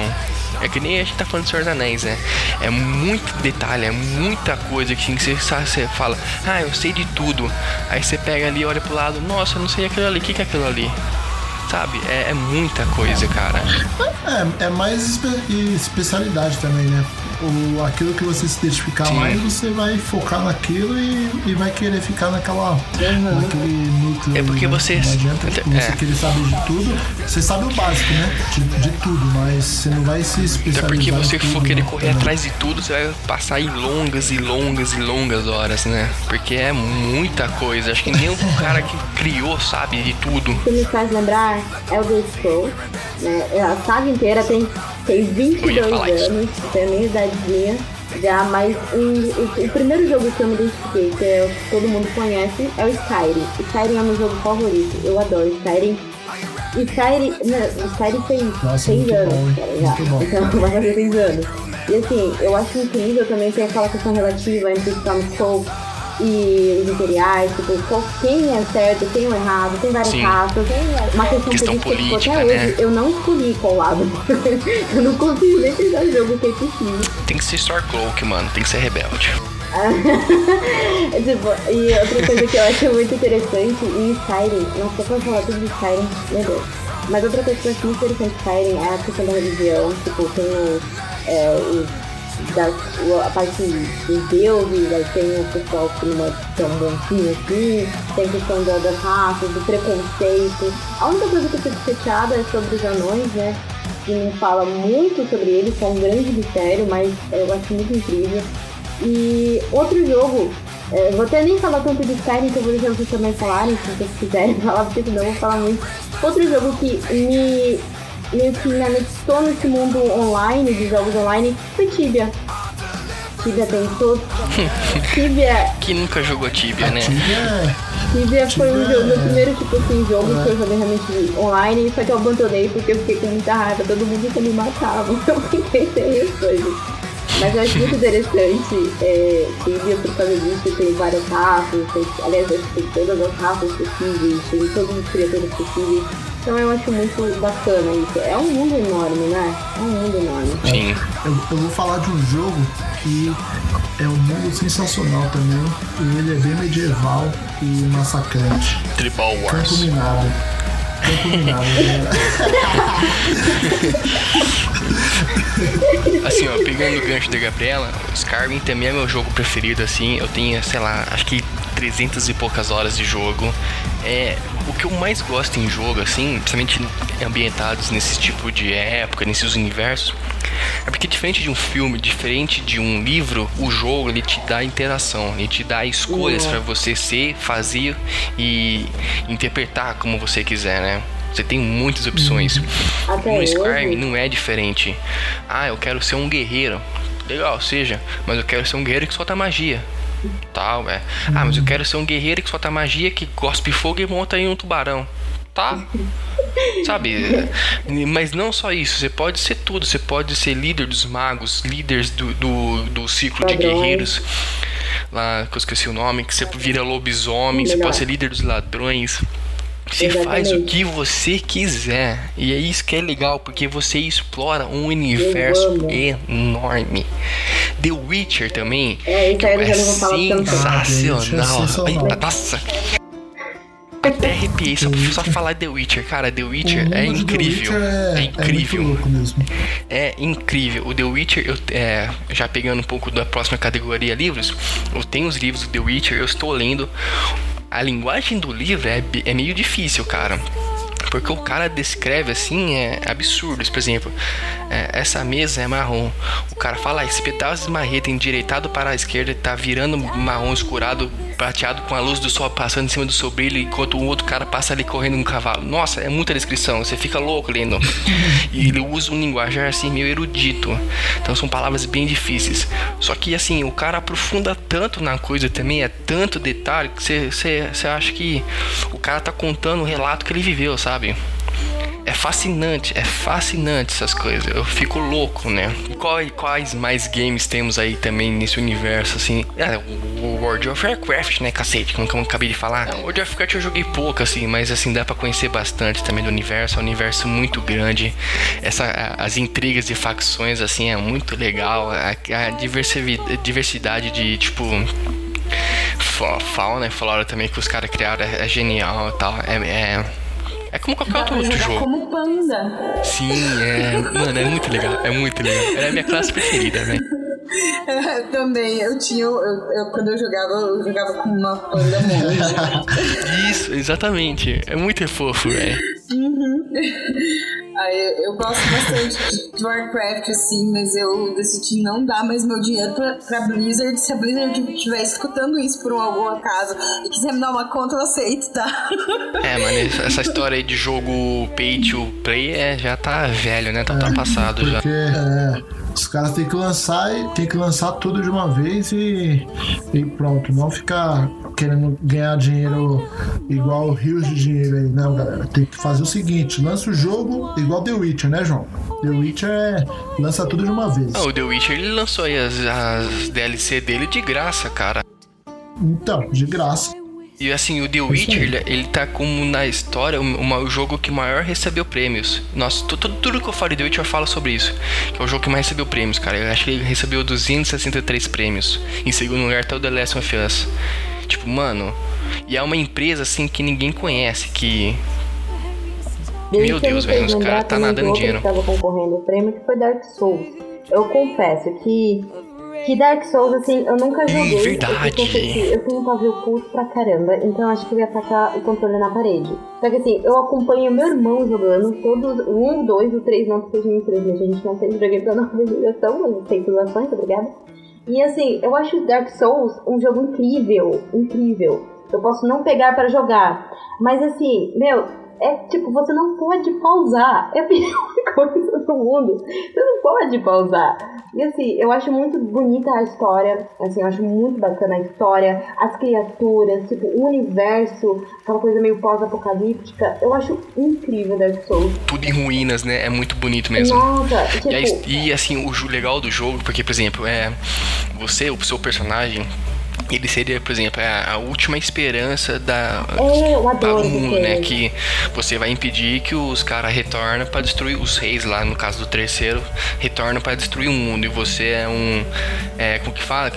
[SPEAKER 1] É que nem a gente tá falando de Senhor dos Anéis, né? É muito detalhe, é muita coisa que você, você fala, ah, eu sei de tudo. Aí você pega ali, olha pro lado, nossa, eu não sei aquilo ali, o que, que é aquilo ali? Sabe? É, é muita coisa, cara.
[SPEAKER 3] É, é mais espe especialidade também, né? O, aquilo que você se identificar Sim. mais, você vai focar naquilo e, e vai querer ficar naquela, uhum. naquele núcleo.
[SPEAKER 1] É porque
[SPEAKER 3] né?
[SPEAKER 1] você.
[SPEAKER 3] Não adianta tipo, é. você querer saber de tudo. Você sabe o básico, né? De, de tudo, mas você não vai se especializar.
[SPEAKER 1] É porque você for querer né? correr atrás de tudo, você vai passar em longas e longas e longas horas, né? Porque é muita coisa. Acho que nem o cara que criou sabe de tudo.
[SPEAKER 5] O que me faz lembrar é o The Scrolls, né? A saga inteira tem tem 22 anos, tem a minha idadezinha já, mas um, o, o, primeiro jogo que eu me identifiquei, que é, todo mundo conhece, é o Skyrim. Skyrim é meu jogo favorito, eu adoro Skyrim. E Skyrim, não, Skyrim tem 6 anos, bom, cara, já. Então vai fazer 6 anos. E assim, eu acho incrível também ter aquela questão relativa entre Stormscope e os imperiais, tipo, quem é certo, quem é errado, tem várias Sim. raças, uma questão, questão política, tipo, política até né? hoje eu não escolhi qual lado, eu não consigo nem pegar o jogo que é possível.
[SPEAKER 1] Tem que ser Starcloak, mano, tem que ser rebelde.
[SPEAKER 5] tipo, e outra coisa que eu acho muito interessante em Skyrim, não sei como falar tudo de Skyrim, meu Deus. Mas outra coisa que eu acho muito interessante em Skyrim é a questão da religião, tipo, tem o, é, os da, a parte dos deuses, aí tem o pessoal que não é tão bonzinho assim, tem a questão da, das raças, do preconceito. A única coisa que eu fico chateada é sobre os anões, né? Que não fala muito sobre eles, são um grande mistério, mas eu acho muito incrível. E outro jogo, é, vou até nem falar tanto de Skyrim, que eu vou deixar vocês também falarem, se vocês quiserem falar, porque senão eu vou falar muito. Outro jogo que me meio que me anexou nesse mundo online, de jogos online, foi Tibia. Tibia tem todo.
[SPEAKER 1] Tibia. Que nunca jogou Tibia, né?
[SPEAKER 5] Tibia. Tibia foi um jogo, meu primeiro tipo assim, jogo é. que eu joguei realmente online, só que eu abandonei porque eu fiquei com muita raiva, todo mundo que me matava, eu fiquei sem as coisas. Mas eu acho muito interessante é, Tibia por causa disso, tem várias raças, tem, aliás, acho que tem todas as raças possíveis, tem todas as criaturas possíveis. Então eu acho muito bacana isso. É um mundo enorme, né? É um mundo enorme.
[SPEAKER 1] Sim.
[SPEAKER 3] Eu, eu vou falar de um jogo que é um mundo sensacional também. E ele é bem medieval e massacrante.
[SPEAKER 1] Tribal Wars.
[SPEAKER 3] Campo Minado.
[SPEAKER 1] Assim, ó, pegando o gancho da Gabriela, Skyrim também é meu jogo preferido, assim. Eu tenho, sei lá, acho que 300 e poucas horas de jogo. É, o que eu mais gosto em jogo, assim, principalmente ambientados nesse tipo de época, nesses universos, é porque diferente de um filme, diferente de um livro, o jogo ele te dá interação, ele te dá escolhas uhum. para você ser, fazer e interpretar como você quiser, né? Você tem muitas opções. Uhum.
[SPEAKER 5] Até
[SPEAKER 1] no Skyrim não é diferente. Ah, eu quero ser um guerreiro. Legal, seja, mas eu quero ser um guerreiro que solta magia tal, é. Ah, mas eu quero ser um guerreiro que solta magia, que cospe fogo e monta em um tubarão. Tá? Sabe? Mas não só isso, você pode ser tudo. Você pode ser líder dos magos, líderes do, do, do ciclo de guerreiros. Lá, que eu esqueci o nome, que você vira lobisomem, você pode ser líder dos ladrões. Você Exatamente. faz o que você quiser. E é isso que é legal, porque você explora um universo enorme. The Witcher também.
[SPEAKER 5] É, isso aí eu
[SPEAKER 1] é
[SPEAKER 5] já não vou falar
[SPEAKER 1] sensacional. Ai, nossa. Até arrepiei só, só falar The Witcher. Cara, The Witcher é incrível. Witcher é, é, incrível. É, é, incrível. O The Witcher, eu, é, já pegando um pouco da próxima categoria livros, eu tenho os livros do The Witcher, eu estou lendo a linguagem do livro é, é meio difícil, cara. Porque o cara descreve assim, é absurdo. Por exemplo, é, essa mesa é marrom. O cara fala, ah, esse pedaço de marreta endireitado para a esquerda tá virando marrom escurado, prateado com a luz do sol passando em cima do seu brilho, enquanto o outro cara passa ali correndo um cavalo. Nossa, é muita descrição, você fica louco lendo. e ele usa um linguajar assim meio erudito. Então são palavras bem difíceis. Só que assim, o cara aprofunda tanto na coisa também, é tanto detalhe que você acha que o cara tá contando o relato que ele viveu, sabe? Sabe? É fascinante, é fascinante essas coisas. Eu fico louco, né? Quais, quais mais games temos aí também nesse universo, assim? É, o World of Warcraft, né, cacete? Como, como eu acabei de falar. O World of Warcraft eu joguei pouco, assim, mas assim, dá pra conhecer bastante também do universo. É um universo muito grande. Essa, as intrigas de facções, assim, é muito legal. A, a diversidade de, tipo fauna e flora também que os caras criaram é, é genial e tal. É, é, é como qualquer outro, outro jogo.
[SPEAKER 2] como panda.
[SPEAKER 1] Sim, é. Mano, é muito legal. É muito legal. É a minha classe preferida, velho.
[SPEAKER 2] É, também, eu tinha. Eu, eu, quando eu jogava, eu jogava com uma panda monge.
[SPEAKER 1] Isso, exatamente. É muito fofo, velho.
[SPEAKER 2] Uhum. Ah, eu, eu, gosto bastante de Warcraft, assim, mas eu decidi não dar mais meu dinheiro pra, pra Blizzard. Se a Blizzard estiver escutando isso por algum acaso e quiser me dar uma conta, eu aceito, tá?
[SPEAKER 1] É, mano, essa história aí de jogo pay to play é, já tá velho, né? Tá, é, tá passado
[SPEAKER 3] porque,
[SPEAKER 1] já.
[SPEAKER 3] É, os caras têm que lançar e tem que lançar tudo de uma vez e, e pronto. Não ficar querendo ganhar dinheiro igual rios de dinheiro aí, não, galera. Tem que fazer o seguinte: lança o jogo igual The Witcher, né, João? The Witcher é. lança tudo de uma vez.
[SPEAKER 1] Ah, o The Witcher ele lançou aí as, as DLC dele de graça, cara.
[SPEAKER 3] Então, de graça.
[SPEAKER 1] E assim, o The Witcher, ele, ele tá como na história o, o jogo que maior recebeu prêmios. Nossa, tudo, tudo que eu falo de The Witcher eu falo sobre isso. Que é o jogo que mais recebeu prêmios, cara. Eu acho que ele recebeu 263 prêmios. Em segundo lugar tá o The Last of Us. Tipo, mano. E é uma empresa assim que ninguém conhece, que. Meu Deus, velho, os caras tá nadando dinheiro.
[SPEAKER 5] Que tava concorrendo o prêmio que foi Dark Souls. Eu confesso que que Dark Souls, assim, eu nunca joguei.
[SPEAKER 1] É verdade.
[SPEAKER 5] Eu, eu tenho um pavio curto pra caramba, então acho que eu ia tacar o controle na parede. Só que assim, eu acompanho meu irmão jogando todos, o 1, o 2, o 3 não, porque a gente, a gente não tem videogame pra nova geração, mas tem simulações, obrigada. E assim, eu acho Dark Souls um jogo incrível, incrível. Eu posso não pegar para jogar, mas assim, meu, é tipo, você não pode pausar. É a pior coisa do mundo. Você não pode pausar. E assim, eu acho muito bonita a história. Assim, eu acho muito bacana a história, as criaturas, tipo, o universo, aquela coisa meio pós-apocalíptica. Eu acho incrível Dark Souls.
[SPEAKER 1] Tudo em ruínas, né? É muito bonito mesmo.
[SPEAKER 5] Nossa, tipo...
[SPEAKER 1] E, e assim, o legal do jogo, porque, por exemplo, é. Você, o seu personagem, ele seria, por exemplo, a, a última esperança da,
[SPEAKER 5] é,
[SPEAKER 1] da mundo, né? Que você vai impedir que os caras retornem para destruir os reis lá, no caso do terceiro, retornam para destruir o mundo. E você é um. É, como que fala?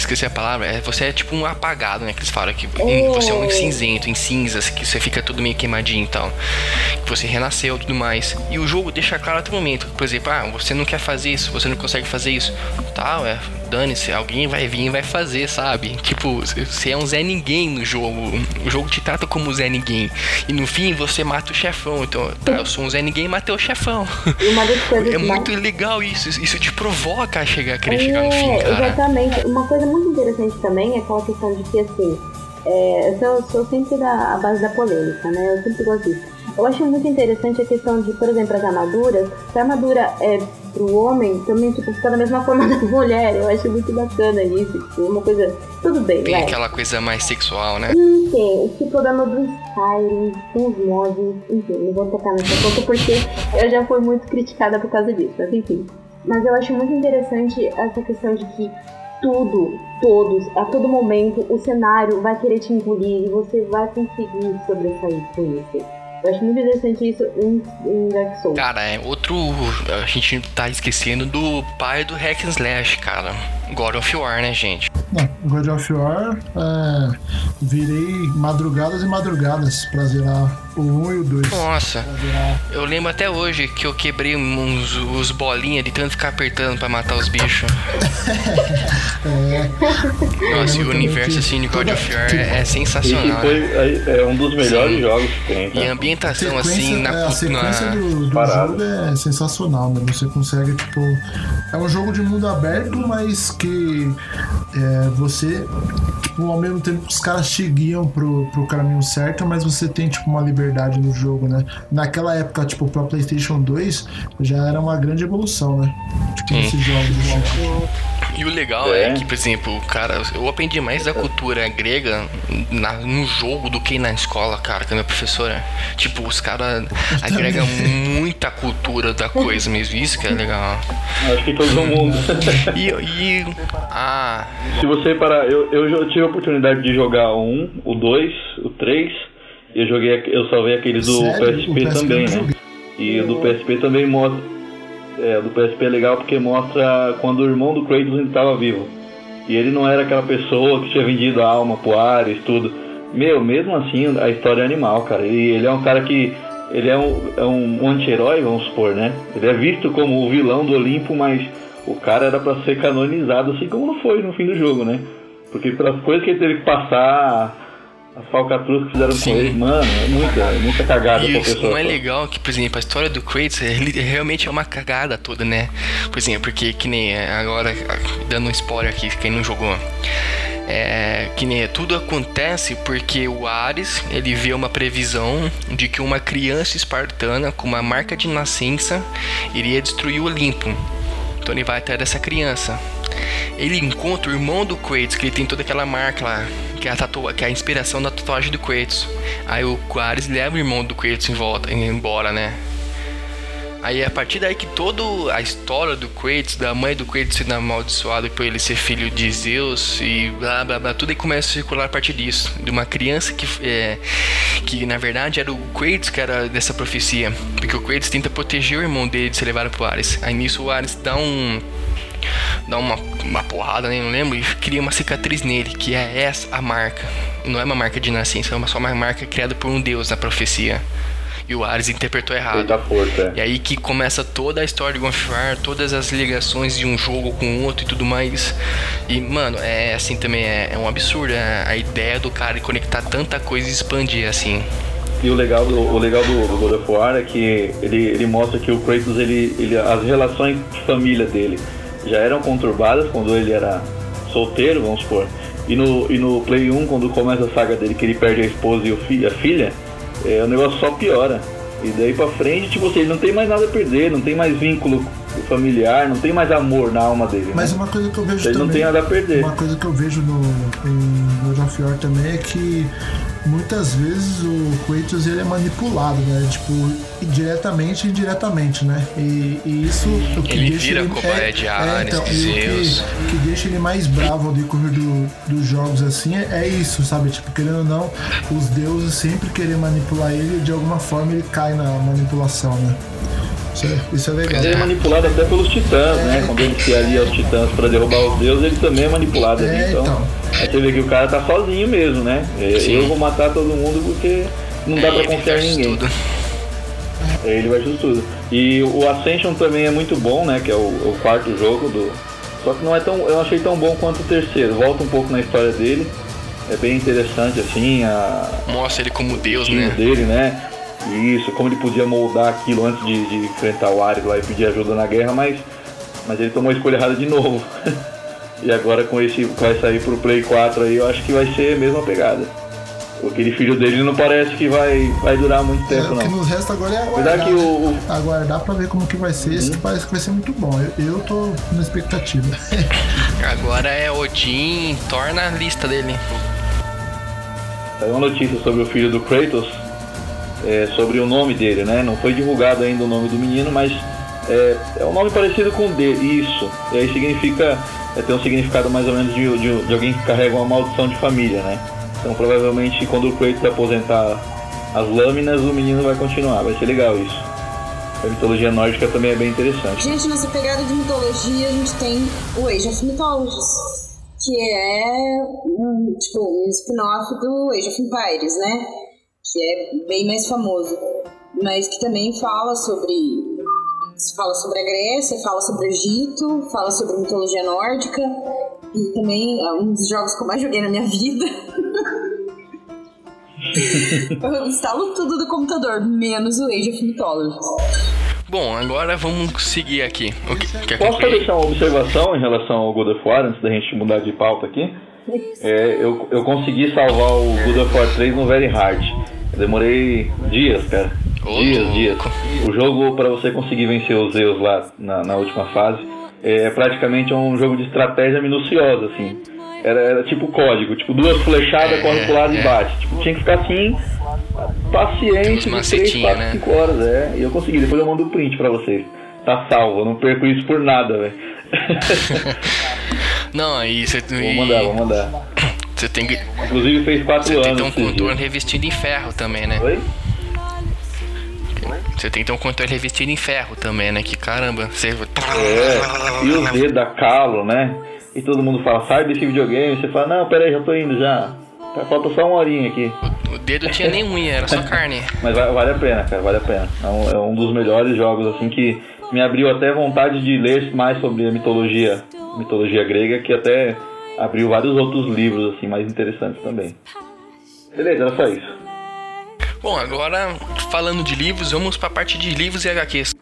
[SPEAKER 1] Esqueci a palavra, é, você é tipo um apagado, né? Que eles falam que oh. você é um cinzento, em cinzas, que você fica tudo meio queimadinho e tal. Que você renasceu e tudo mais. E o jogo deixa claro até o momento. Por exemplo, ah, você não quer fazer isso, você não consegue fazer isso. Tal, é, dane-se, alguém vai vir e vai fazer, sabe? Tipo, você é um Zé Ninguém no jogo. O jogo te trata como Zé Ninguém. E no fim você mata o chefão. Então, tá, eu sou um Zé Ninguém e matei o chefão. é muito legal isso. Isso te provoca a chegar a querer é, chegar no fim, cara.
[SPEAKER 5] Exatamente. Uma coisa muito interessante também é aquela questão de que assim. É, eu sou, sou sempre da base da polêmica, né? Eu sempre gosto disso. Eu acho muito interessante a questão de, por exemplo, as armaduras. Se a armadura é pro homem, também, tipo, fica da mesma forma da mulher. Eu acho muito bacana isso. Tipo, uma coisa. Tudo bem,
[SPEAKER 1] Tem aquela coisa mais sexual, né?
[SPEAKER 5] Sim, tem. Esse problema do Skyrim, com os mods, enfim, não vou tocar nessa ponta porque eu já fui muito criticada por causa disso, mas enfim. Mas eu acho muito interessante essa questão de que tudo, todos, a todo momento, o cenário vai querer te engolir e você vai conseguir sobressair com isso. Eu acho muito interessante isso em, em Dark Souls.
[SPEAKER 1] Cara, é outro. A gente tá esquecendo do pai do Hack and Slash, cara. God of War, né, gente?
[SPEAKER 3] Não, God of War, é, virei madrugadas e madrugadas pra zerar o 1 e o 2.
[SPEAKER 1] Nossa, eu lembro até hoje que eu quebrei uns, os bolinhas de tanto ficar apertando pra matar os bichos. é. Nossa, e o universo assim de God of War é, sensacional.
[SPEAKER 4] Foi, é, é um dos melhores Sim. jogos que tem.
[SPEAKER 1] Tá? E a ambientação assim na
[SPEAKER 3] é, A sequência na... do, do jogo é sensacional, né? Você consegue, tipo. É um jogo de mundo aberto, mas que é, você, tipo, ao mesmo tempo que os caras te guiam pro, pro caminho certo, mas você tem, tipo, uma liberdade no jogo, né? Naquela época, tipo, pra PlayStation 2 já era uma grande evolução, né? Tipo, esses jogos.
[SPEAKER 1] E o legal é. é. que, por exemplo, cara, eu aprendi mais da cultura grega na, no jogo do que na escola, cara, com a minha professora. Tipo, os caras agregam muita cultura da coisa mesmo, isso que é legal.
[SPEAKER 4] Acho que todo mundo.
[SPEAKER 1] e, e. Ah.
[SPEAKER 4] Se você parar, eu, eu tive a oportunidade de jogar o 1, o 2, o 3. Eu joguei, eu salvei aquele do? PSP, PSP também, né? E o do PSP também mostra é, do PSP é legal porque mostra quando o irmão do Kratos estava vivo. E ele não era aquela pessoa que tinha vendido a alma pro Ares, tudo. Meu, mesmo assim, a história é animal, cara. Ele, ele é um cara que. Ele é um, é um anti-herói, vamos supor, né? Ele é visto como o vilão do Olimpo, mas o cara era para ser canonizado, assim como não foi no fim do jogo, né? Porque pelas coisas que ele teve que passar, As falcatruas que fizeram Sim. com ele, mano, é muita, é muita cagada
[SPEAKER 1] e isso não é legal que, por exemplo, a história do Kratos é, realmente é uma cagada toda, né? Por exemplo, porque que nem agora, dando um spoiler aqui, quem não jogou. É, que nem tudo acontece porque o Ares ele vê uma previsão de que uma criança espartana com uma marca de nascença iria destruir o Olimpo. Ele vai atrás dessa criança. Ele encontra o irmão do Kratos, que ele tem toda aquela marca lá, que é a, tatua que é a inspiração da tatuagem do Kratos. Aí o Ares leva o irmão do Kratos em volta, embora, né? Aí é a partir daí que toda a história do Kratos, da mãe do Kratos sendo amaldiçoada por ele ser filho de Zeus e blá blá blá, tudo aí começa a circular a partir disso. De uma criança que, é, que na verdade era o Kratos que era dessa profecia. Porque o Kratos tenta proteger o irmão dele de ser levado pro Ares. Aí nisso o Ares dá um. dá uma, uma porrada, nem né, não lembro, e cria uma cicatriz nele, que é essa a marca. Não é uma marca de nascença, é só uma marca criada por um deus na profecia e o Ares interpretou errado.
[SPEAKER 4] Tá
[SPEAKER 1] é. E aí que começa toda a história de Gunfire, todas as ligações de um jogo com o outro e tudo mais. E, mano, é assim também, é, é um absurdo é, a ideia do cara de conectar tanta coisa e expandir assim.
[SPEAKER 4] E o legal do, o legal do, do God of War é que ele, ele mostra que o Kratos, ele, ele, as relações de família dele já eram conturbadas quando ele era solteiro, vamos supor. E no, e no Play 1, quando começa a saga dele, que ele perde a esposa e fi, a filha, é, o negócio só piora. E daí pra frente, tipo ele não tem mais nada a perder, não tem mais vínculo familiar, não tem mais amor na alma dele.
[SPEAKER 3] Mas né? uma coisa que eu vejo
[SPEAKER 4] ele
[SPEAKER 3] também.
[SPEAKER 4] não tem nada a perder.
[SPEAKER 3] Uma coisa que eu vejo no, em God of War também é que muitas vezes o Kratos ele é manipulado, né? Tipo, diretamente e indiretamente, né? E, e isso
[SPEAKER 1] o que ele deixa vira ele, é, de é, então, de Zeus.
[SPEAKER 3] O que, que, deixa ele mais bravo ao decorrer do, dos jogos assim é, é, isso, sabe? Tipo, querendo ou não, os deuses sempre querem manipular ele de alguma forma ele cai na manipulação, né? Isso é, isso é legal.
[SPEAKER 4] Ele é manipulado até pelos titãs, é, né? Quando ele se alia aos titãs para derrubar os deuses, ele também é manipulado ali. É, então, então. Aí você vê que o cara tá sozinho mesmo, né? Sim. Eu vou matar todo mundo porque não dá é, pra confiar em ninguém. Tudo. É, ele vai tudo. E o Ascension também é muito bom, né? Que é o, o, quarto jogo do. Só que não é tão. Eu não achei tão bom quanto o terceiro. Volta um pouco na história dele. É bem interessante assim. A...
[SPEAKER 1] Mostra ele como Deus, né?
[SPEAKER 4] dele, né? Isso, como ele podia moldar aquilo antes de, de enfrentar o Ares lá e pedir ajuda na guerra, mas, mas ele tomou a escolha errada de novo. e agora com esse vai sair pro Play 4 aí, eu acho que vai ser a mesma pegada. Aquele filho dele não parece que vai, vai durar muito tempo, é, não. O
[SPEAKER 3] que nos resta agora é aguardar. Que o, o... Aguardar pra ver como que vai ser. Uhum. Esse parece que vai ser muito bom. Eu, eu tô na expectativa.
[SPEAKER 1] agora é Odin, torna a lista dele.
[SPEAKER 4] Saiu uma notícia sobre o filho do Kratos é, sobre o nome dele, né? Não foi divulgado ainda o nome do menino, mas é, é um nome parecido com D, isso. E aí significa, é, tem um significado mais ou menos de, de, de, alguém que carrega uma maldição de família, né? Então provavelmente quando o Kratos aposentar as lâminas, o menino vai continuar, vai ser legal isso. A mitologia nórdica também é bem interessante.
[SPEAKER 2] Gente, nessa pegada de mitologia a gente tem o Age of Mythologies, que é um, tipo, um spin-off do Age of Empires, né? Que é bem mais famoso, mas que também fala sobre fala sobre a Grécia, fala sobre o Egito, fala sobre mitologia nórdica e também é um dos jogos que eu mais joguei na minha vida. eu instalo tudo do computador, menos o Age of Mythology.
[SPEAKER 1] Bom, agora vamos seguir aqui. O que,
[SPEAKER 4] que Posso deixar uma observação em relação ao God of War antes da gente mudar de pauta aqui? É, eu, eu consegui salvar o God of War 3 no Very Hard. Demorei dias, cara. dias, dias. O jogo, para você conseguir vencer os Zeus lá na, na última fase, é praticamente um jogo de estratégia minuciosa, assim. Era, era tipo código, tipo duas flechadas, é, corre pro lado é. e bate. Tipo, tinha que ficar assim, paciente, de 3, 4, né? 5 horas, é. E eu consegui, depois eu mando o um print pra vocês. Tá salvo, eu não perco isso por nada, velho.
[SPEAKER 1] não, aí você.
[SPEAKER 4] Vou mandar, vou mandar.
[SPEAKER 1] Você tem que.
[SPEAKER 4] Inclusive fez 4 anos.
[SPEAKER 1] Você tem que ter um contorno revestido em ferro também, né?
[SPEAKER 4] Oi?
[SPEAKER 1] Você tem que ter um controle revestido em ferro também, né? Que caramba, você.
[SPEAKER 4] É, e os dedos da calo, né? E todo mundo fala, sai desse videogame. Você fala, não, peraí, já tô indo já. Tá, falta só uma horinha aqui.
[SPEAKER 1] O, o dedo tinha nem unha, era só carne.
[SPEAKER 4] Mas vale a pena, cara, vale a pena. É um, é um dos melhores jogos, assim, que me abriu até vontade de ler mais sobre a mitologia, mitologia grega, que até abriu vários outros livros assim mais interessantes também. Beleza, era só isso.
[SPEAKER 1] Bom, agora falando de livros, vamos para a parte de livros e HQs.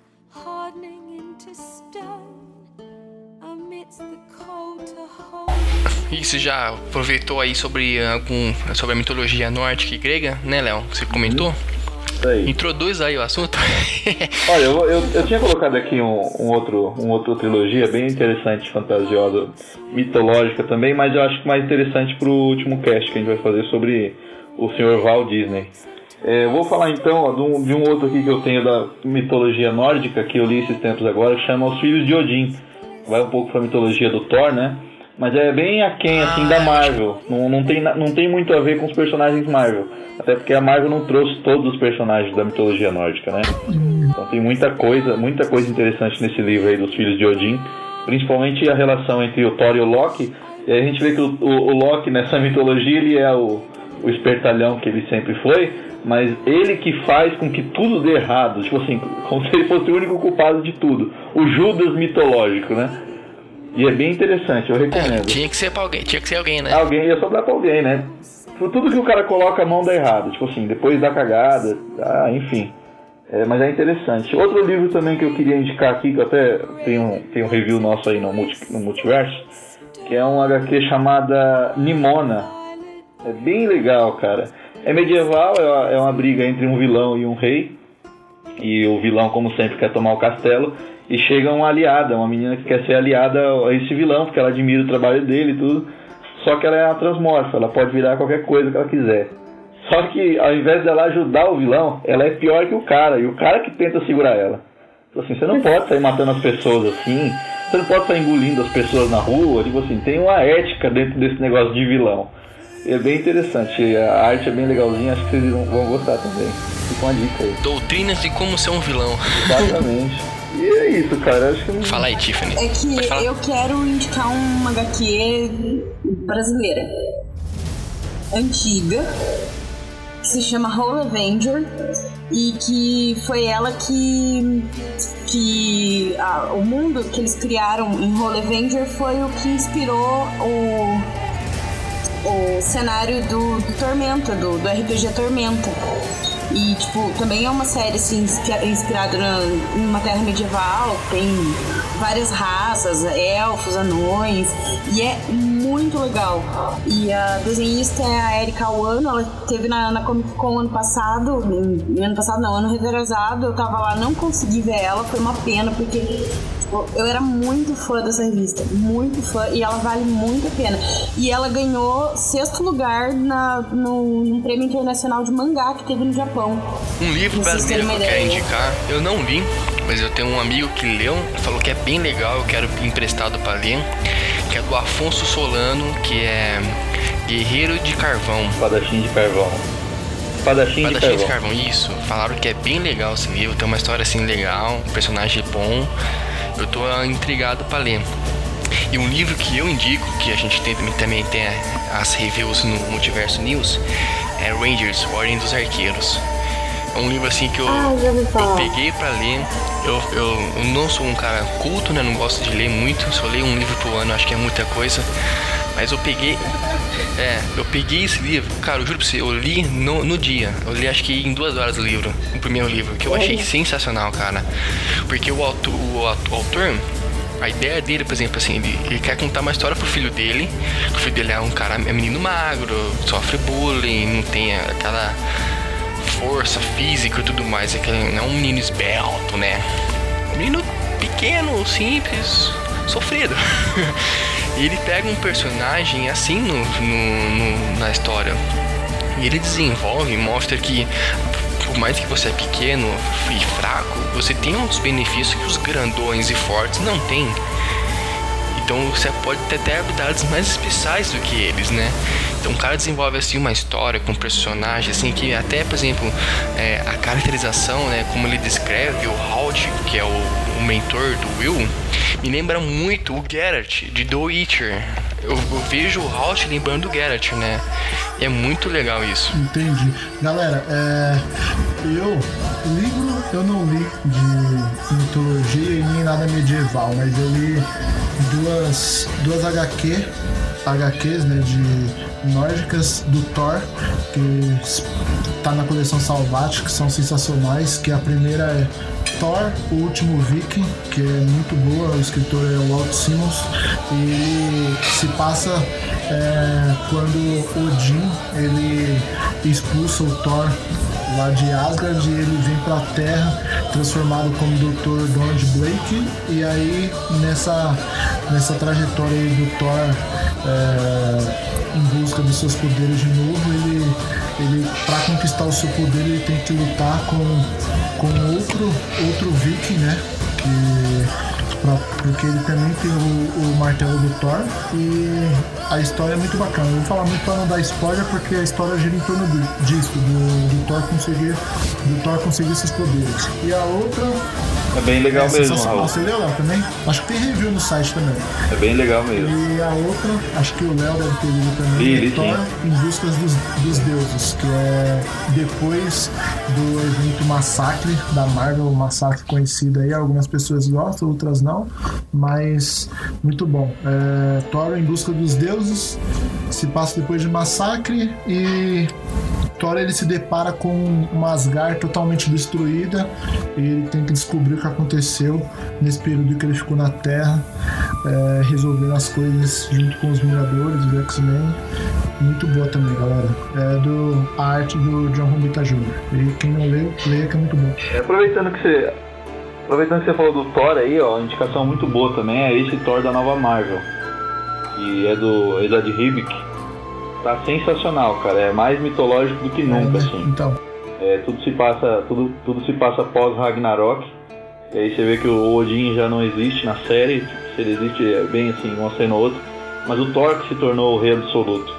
[SPEAKER 1] E você já aproveitou aí sobre algum sobre a mitologia nórdica e grega, né, Léo? Você comentou?
[SPEAKER 4] Isso aí.
[SPEAKER 1] Introduz aí o assunto.
[SPEAKER 4] Olha, eu, eu, eu, tinha colocado aqui um, um, outro, um outro trilogia bem interessante, fantasiosa, mitológica também, mas eu acho que mais interessante pro último cast que a gente vai fazer sobre o Sr. Walt Disney. É, eu vou falar então ó, de, um, de, um, outro aqui que eu tenho da mitologia nórdica, que eu li esses tempos agora, que chama Os Filhos de Odin. Vai um pouco pra mitologia do Thor, né? Mas é bem aquém, assim, da Marvel. Não, não, tem, não tem muito a ver com os personagens Marvel. Até porque a Marvel não trouxe todos os personagens da mitologia nórdica, né? Então tem muita coisa, muita coisa interessante nesse livro aí dos Filhos de Odin. Principalmente a relação entre o Thor e o Loki. E a gente vê que o, o, o Loki nessa mitologia ele é o, o espertalhão que ele sempre foi mas ele que faz com que tudo dê errado, tipo assim, como se ele fosse o único culpado de tudo. O Judas mitológico, né? E é bem interessante, eu recomendo. É,
[SPEAKER 1] tinha que ser pra alguém, tinha que ser alguém, né?
[SPEAKER 4] Alguém ia sobrar pra alguém, né? Tudo que o cara coloca a mão dá errado, tipo assim, depois da cagada, ah, enfim. É, mas é interessante. Outro livro também que eu queria indicar aqui, que eu até tenho, tenho um review nosso aí no, multi, no Multiverso, que é um HQ chamada Nimona. É bem legal, cara. É medieval, é uma, é uma briga entre um vilão e um rei. E o vilão, como sempre, quer tomar o castelo. E chega uma aliada, uma menina que quer ser aliada a esse vilão, porque ela admira o trabalho dele e tudo. Só que ela é uma transmorfa, ela pode virar qualquer coisa que ela quiser. Só que ao invés dela ajudar o vilão, ela é pior que o cara, e o cara que tenta segurar ela. Tipo assim, você não pode sair matando as pessoas assim, você não pode sair engolindo as pessoas na rua, tipo assim, tem uma ética dentro desse negócio de vilão. É bem interessante, a arte é bem legalzinha, acho que vocês vão gostar também. Fica uma dica aí.
[SPEAKER 1] Doutrinas de como ser um vilão.
[SPEAKER 4] Exatamente. E é isso, cara. Acho que.
[SPEAKER 1] Fala aí, Tiffany.
[SPEAKER 2] É que eu quero indicar uma HQ brasileira. Antiga. Que se chama Whole Avenger. E que foi ela que. Que ah, o mundo que eles criaram em Whole Avenger foi o que inspirou o o cenário do, do Tormenta, do, do RPG Tormenta. E, tipo, também é uma série assim, inspirada em uma terra medieval, tem várias raças, elfos, anões, e é muito legal. E a desenhista é a Erika Wano, ela teve na, na Comic Con ano passado, ano passado não, ano retrasado, eu tava lá, não consegui ver ela, foi uma pena, porque eu era muito fã dessa revista, muito fã, e ela vale muito a pena. E ela ganhou sexto lugar na, no, no prêmio internacional de mangá que teve no Japão.
[SPEAKER 1] Um livro brasileiro que eu quero indicar, eu não li, mas eu tenho um amigo que leu, falou que é bem legal, eu quero emprestado para ler, do Afonso Solano, que é Guerreiro de Carvão.
[SPEAKER 4] Padachim de Carvão. Padachim,
[SPEAKER 1] de, Carvão. de Carvão, isso. Falaram que é bem legal esse livro, tem uma história assim legal, um personagem bom eu tô intrigado para ler. E um livro que eu indico, que a gente tem, também tem as reviews no Multiverso News, é Rangers, Ordem dos Arqueiros. É um livro assim que eu,
[SPEAKER 5] ah,
[SPEAKER 1] eu peguei para ler. Eu, eu, eu, não sou um cara culto, né? Não gosto de ler muito, só leio um livro por ano, acho que é muita coisa. Mas eu peguei. É, eu peguei esse livro, cara, eu juro pra você, eu li no, no dia. Eu li acho que em duas horas o livro, o primeiro livro, que eu achei sensacional, cara. Porque o, autor, o, o autor, a ideia dele, por exemplo, assim, ele, ele, quer contar uma história pro filho dele. O filho dele é um cara, é menino magro, sofre bullying, não tem aquela força física e tudo mais. É que não é um menino esbelto, né? Um menino pequeno, simples, sofrido. E ele pega um personagem assim no, no, no, na história. E ele desenvolve mostra que por mais que você é pequeno e fraco, você tem uns benefícios que os grandões e fortes não têm. Então você pode ter até habilidades mais especiais do que eles, né? Então o cara desenvolve assim uma história com um personagem assim que até, por exemplo, é, a caracterização, né, como ele descreve o Halt, que é o, o mentor do Will, me lembra muito o Geralt de The Witcher. Eu, eu vejo o Halt lembrando o Geralt, né? E é muito legal isso.
[SPEAKER 3] Entendi. Galera, é, eu, livro eu não li de mitologia e nem nada medieval, mas eu li duas, duas HQ, HQs, né, de nórdicas do Thor, que está na coleção Salvati, que são sensacionais, que a primeira é Thor, o último Viking, que é muito boa, o escritor é Walt Simmons, e se passa é, quando Odin ele expulsa o Thor lá de Asgard e ele vem para a Terra transformado como Dr. Donald Blake e aí nessa nessa trajetória do Thor é, em busca dos seus poderes de novo ele ele para conquistar o seu poder ele tem que lutar com com outro outro Viking né que Pra, porque ele também tem o, o, martelo do Thor e a história é muito bacana. Eu vou falar muito para não dar spoiler porque a história gira em torno disso, do, do Thor conseguir do Thor conseguir esses poderes. E a outra
[SPEAKER 4] é bem legal é mesmo,
[SPEAKER 3] Raul. Você leu lá também? Acho que tem review no site também.
[SPEAKER 4] É bem legal mesmo.
[SPEAKER 3] E a outra, acho que o Léo deve ter lido também,
[SPEAKER 4] Ele,
[SPEAKER 3] é Thor em Busca dos, dos Deuses, que é depois do evento Massacre da Marvel, Massacre conhecido aí, algumas pessoas gostam, outras não, mas muito bom. É, Thor em Busca dos Deuses se passa depois de Massacre e Thor ele se depara com uma Asgard totalmente destruída e ele tem que descobrir o que aconteceu nesse período que ele ficou na Terra, é, resolvendo as coisas junto com os Vingadores, os X-Men. Muito boa também, galera. É do a arte do John Romita Jr. E quem não leu, leia que é muito bom.
[SPEAKER 4] É, aproveitando que você aproveitando que você falou do Thor aí, ó, indicação muito boa também é esse Thor da nova Marvel, que é do Edad Ribic tá sensacional, cara. É mais mitológico do que nunca, é, assim.
[SPEAKER 3] Então.
[SPEAKER 4] É, tudo se passa, tudo, tudo se passa pós Ragnarok. E aí você vê que o Odin já não existe na série. Se ele existe é bem assim, uma cena ou outra. Mas o Thor que se tornou o rei absoluto.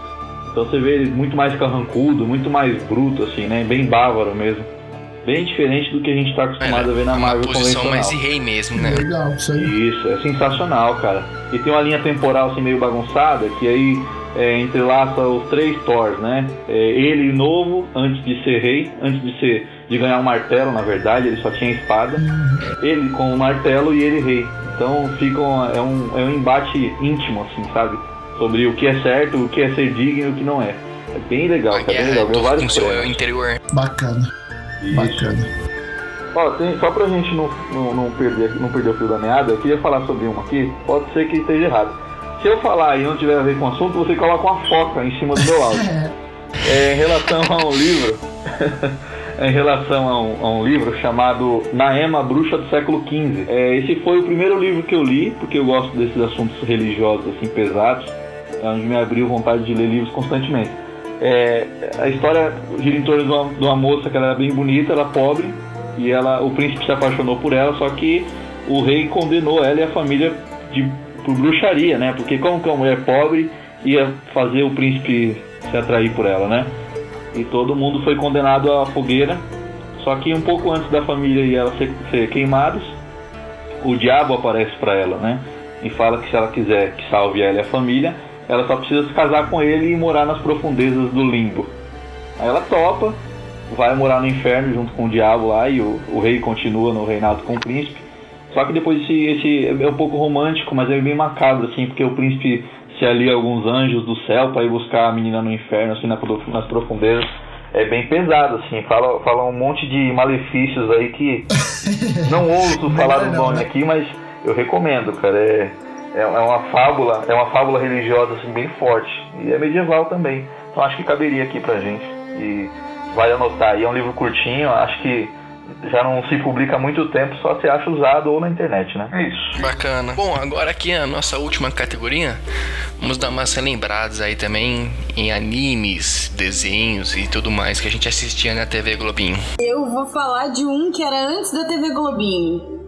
[SPEAKER 4] Então você vê ele muito mais carrancudo, muito mais bruto, assim, né? Bem bávaro mesmo. Bem diferente do que a gente está acostumado é, a ver na Marvel uma posição
[SPEAKER 1] convencional. mais de rei mesmo, né?
[SPEAKER 3] Legal, isso aí.
[SPEAKER 4] Isso, é sensacional, cara. E tem uma linha temporal assim meio bagunçada, que aí é, entrelaça os três Thors, né? É, ele novo, antes de ser rei, antes de ser de ganhar um martelo, na verdade, ele só tinha espada. Ele com o martelo e ele rei. Então fica um, é, um, é um embate íntimo, assim, sabe? Sobre o que é certo, o que é ser digno e o que não é. É bem legal, é bem legal. Deu vários
[SPEAKER 1] seu interior.
[SPEAKER 3] Bacana. Isso. Bacana.
[SPEAKER 4] Ó, tem, só pra gente não, não, não, perder, não perder o fio da meada, eu queria falar sobre uma aqui, pode ser que esteja errado. Se eu falar e não tiver a ver com o assunto, você coloca uma foca em cima do meu áudio. é, em relação a um livro. em relação a um, a um, livro chamado Naema, Bruxa do século XV. É, esse foi o primeiro livro que eu li, porque eu gosto desses assuntos religiosos assim pesados, é onde me abriu vontade de ler livros constantemente. É, a história gira em torno de uma, de uma, moça que ela era bem bonita, ela pobre, e ela, o príncipe se apaixonou por ela, só que o rei condenou ela e a família de por bruxaria, né? Porque como que uma mulher pobre ia fazer o príncipe se atrair por ela, né? E todo mundo foi condenado à fogueira. Só que um pouco antes da família e ela ser, ser queimados, o diabo aparece para ela, né? E fala que se ela quiser que salve ela e a família, ela só precisa se casar com ele e morar nas profundezas do limbo. Aí ela topa, vai morar no inferno junto com o diabo lá e o, o rei continua no reinado com o príncipe. Só que depois esse, esse é um pouco romântico, mas é bem macabro, assim, porque o príncipe se alia a alguns anjos do céu para ir buscar a menina no inferno, assim, nas profundezas. É bem pesado, assim, fala, fala um monte de malefícios aí que não ouso falar o nome né? aqui, mas eu recomendo, cara. É, é, é uma fábula, é uma fábula religiosa assim, bem forte. E é medieval também. Então acho que caberia aqui pra gente. E vai anotar aí, é um livro curtinho, acho que já não se publica há muito tempo, só se acha usado ou na internet, né? É isso.
[SPEAKER 1] Bacana. Bom, agora aqui a nossa última categoria, vamos dar umas lembradas aí também em animes, desenhos e tudo mais que a gente assistia na TV Globinho.
[SPEAKER 2] Eu vou falar de um que era antes da TV Globinho.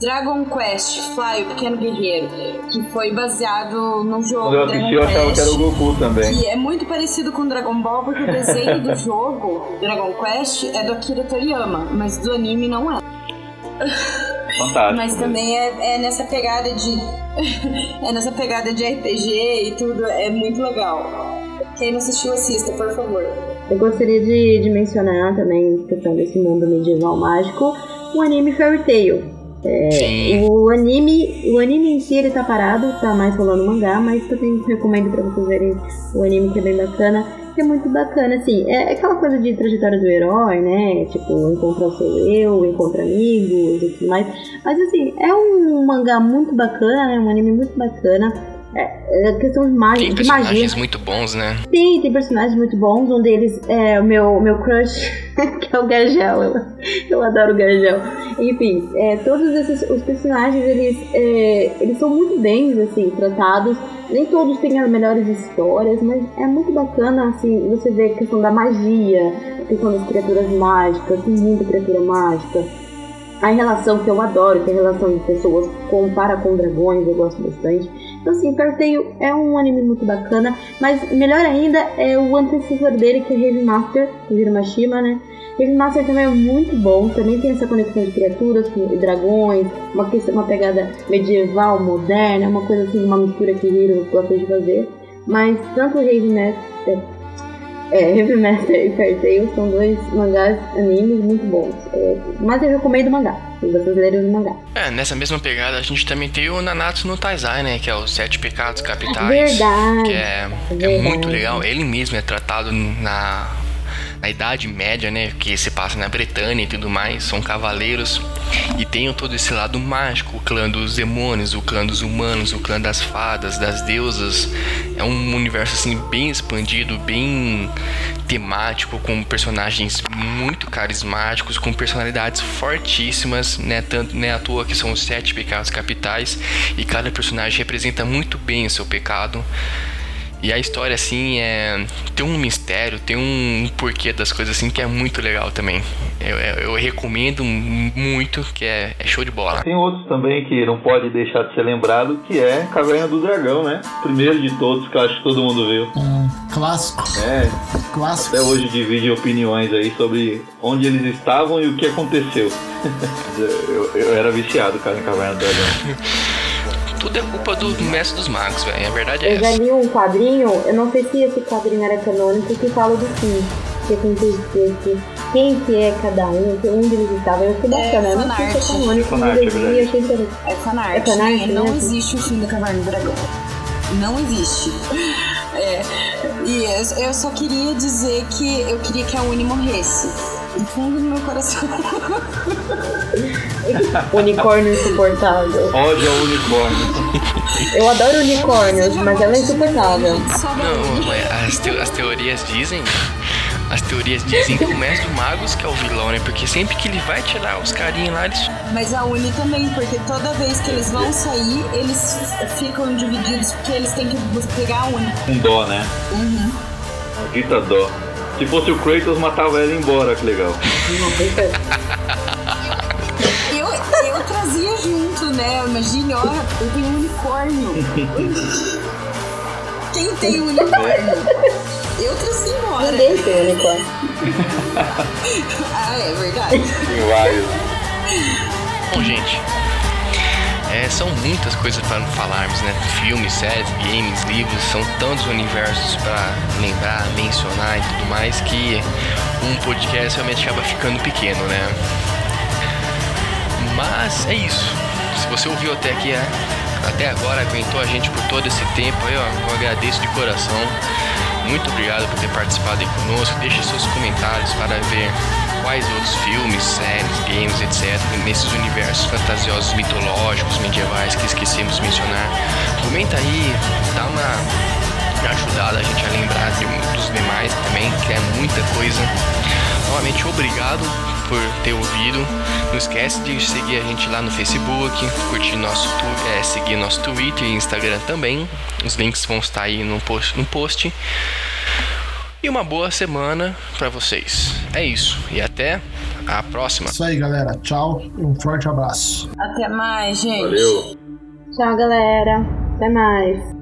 [SPEAKER 2] Dragon Quest Fly, o Pequeno Guerreiro, que foi baseado no jogo. Quando
[SPEAKER 4] eu assisti, eu achava que era o Goku também.
[SPEAKER 2] E é muito parecido com Dragon Ball, porque o desenho do jogo, Dragon Quest, é do Akira Toriyama, mas do anime não é.
[SPEAKER 4] Fantástico.
[SPEAKER 2] mas também é, é nessa pegada de. é nessa pegada de RPG e tudo, é muito legal. Quem não assistiu, assista, por favor.
[SPEAKER 5] Eu gostaria de, de mencionar também, questão desse mundo medieval mágico, o anime Fairy Tail É, o anime, o anime em si ele tá parado, tá mais rolando mangá, mas também recomendo pra vocês verem o anime que é bem bacana, que é muito bacana, assim, é aquela coisa de trajetória do herói, né? Tipo, encontrar o seu eu, encontrar amigos e tudo mais. Mas assim, é um mangá muito bacana, né? Um anime muito bacana. É, é questão de, magia.
[SPEAKER 1] Tem personagens muito bons, né?
[SPEAKER 5] Tem, tem personagens muito bons. Um deles é o meu, meu crush, que é o Gagel. Eu, eu adoro o Gagel. Enfim, é, todos esses os personagens, eles, é, eles são muito bem, assim, tratados. Nem todos têm as melhores histórias, mas é muito bacana, assim, você ver a questão da magia, a questão das criaturas mágicas, tem muita criatura mágica a relação que eu adoro, que é a relação de pessoas com para com dragões, eu gosto bastante. Então, assim, Fairy é um anime muito bacana, mas melhor ainda é o antecessor dele, que é Heavy Master, o Hirumashima, né? Heavy Master também é muito bom, também tem essa conexão de criaturas com dragões, uma, uma pegada medieval, moderna, uma coisa assim, uma mistura que Hiro gosta de fazer. Mas tanto Heavy Master é, Heavy Master e Fairy Tail são dois mangás, animes muito bons. É, mas eu recomendo o mangá, mangá.
[SPEAKER 1] É, nessa mesma pegada a gente também tem o Nanatsu no Taizai, né? Que é os Sete Pecados Capitais.
[SPEAKER 5] Verdade.
[SPEAKER 1] Que é, é muito legal. Ele mesmo é tratado na na Idade Média, né? Que se passa na Bretanha e tudo mais, são cavaleiros e tem todo esse lado mágico, o clã dos demônios, o clã dos humanos, o clã das fadas, das deusas. É um universo assim bem expandido, bem temático, com personagens muito carismáticos, com personalidades fortíssimas, né? Tanto né, à toa que são os sete pecados capitais e cada personagem representa muito bem o seu pecado. E a história, assim, é. Tem um mistério, tem um porquê das coisas, assim, que é muito legal também. Eu, eu, eu recomendo muito, que é, é, show de bola.
[SPEAKER 4] Tem outros também que não pode deixar de ser lembrado, que é Caverna do Dragão, né? Primeiro de todos, que eu acho que todo mundo viu.
[SPEAKER 3] Um clássico.
[SPEAKER 4] É.
[SPEAKER 3] Clássico.
[SPEAKER 4] Até hoje divide opiniões aí sobre onde eles estavam e o que aconteceu. eu, eu era viciado, cara, em Caverna do Dragão.
[SPEAKER 1] tudo é culpa do mestre dos magos, velho. A verdade
[SPEAKER 5] é
[SPEAKER 1] eu
[SPEAKER 5] essa. Eu já li um quadrinho, eu não sei se esse quadrinho era canônico, que fala do fim. Que aconteceu quem que é cada um, onde eles estavam. Eu achei bacana. É, eu não sei se é canônico, mas eu
[SPEAKER 2] li achei interessante. É fanart. É fanart, Não né? existe o fim da Caverna do Dragão. Não existe. É, e eu, eu só queria dizer que eu queria que a Uni morresse. No fundo do meu coração.
[SPEAKER 5] unicórnio insuportável.
[SPEAKER 4] Ódio ao unicórnio.
[SPEAKER 5] Eu adoro unicórnios, mas ela é insuportável.
[SPEAKER 1] Não, as, te as teorias dizem as teorias dizem que o mestre magos que é o vilão, né? Porque sempre que ele vai tirar os carinhos lá, eles.
[SPEAKER 2] Mas a Uni também, porque toda vez que eles vão sair, eles ficam divididos porque eles têm que pegar a Uni.
[SPEAKER 4] Um dó, né?
[SPEAKER 2] Uhum.
[SPEAKER 4] Maldita dó. Se fosse o Kratos, matava ela embora, que legal.
[SPEAKER 2] né? Imagine, ó, eu tenho um unicórnio. Quem tem um unicórnio? Eu trouxe embora.
[SPEAKER 5] Ninguém tem unicórnio.
[SPEAKER 2] ah, é verdade.
[SPEAKER 4] Tem vários.
[SPEAKER 1] Bom, gente. É, são muitas coisas para falarmos, né? Filmes, séries, games, livros, são tantos universos para lembrar, mencionar e tudo mais que um podcast realmente acaba ficando pequeno, né? Mas é isso. Se você ouviu até aqui, é, até agora, aguentou a gente por todo esse tempo, ó, eu agradeço de coração. Muito obrigado por ter participado aí conosco. Deixe seus comentários para ver quais outros filmes, séries, games, etc., nesses universos fantasiosos, mitológicos, medievais que esquecemos de mencionar. Comenta aí, dá uma ajudada a gente a lembrar de, dos demais também, que é muita coisa. Novamente, obrigado por ter ouvido. Não esquece de seguir a gente lá no Facebook, curtir nosso é, seguir nosso Twitter e Instagram também. Os links vão estar aí no post. No post. E uma boa semana para vocês. É isso. E até a próxima.
[SPEAKER 3] Isso aí, galera. Tchau. Um forte abraço.
[SPEAKER 2] Até mais, gente.
[SPEAKER 4] Valeu.
[SPEAKER 5] Tchau, galera. Até mais.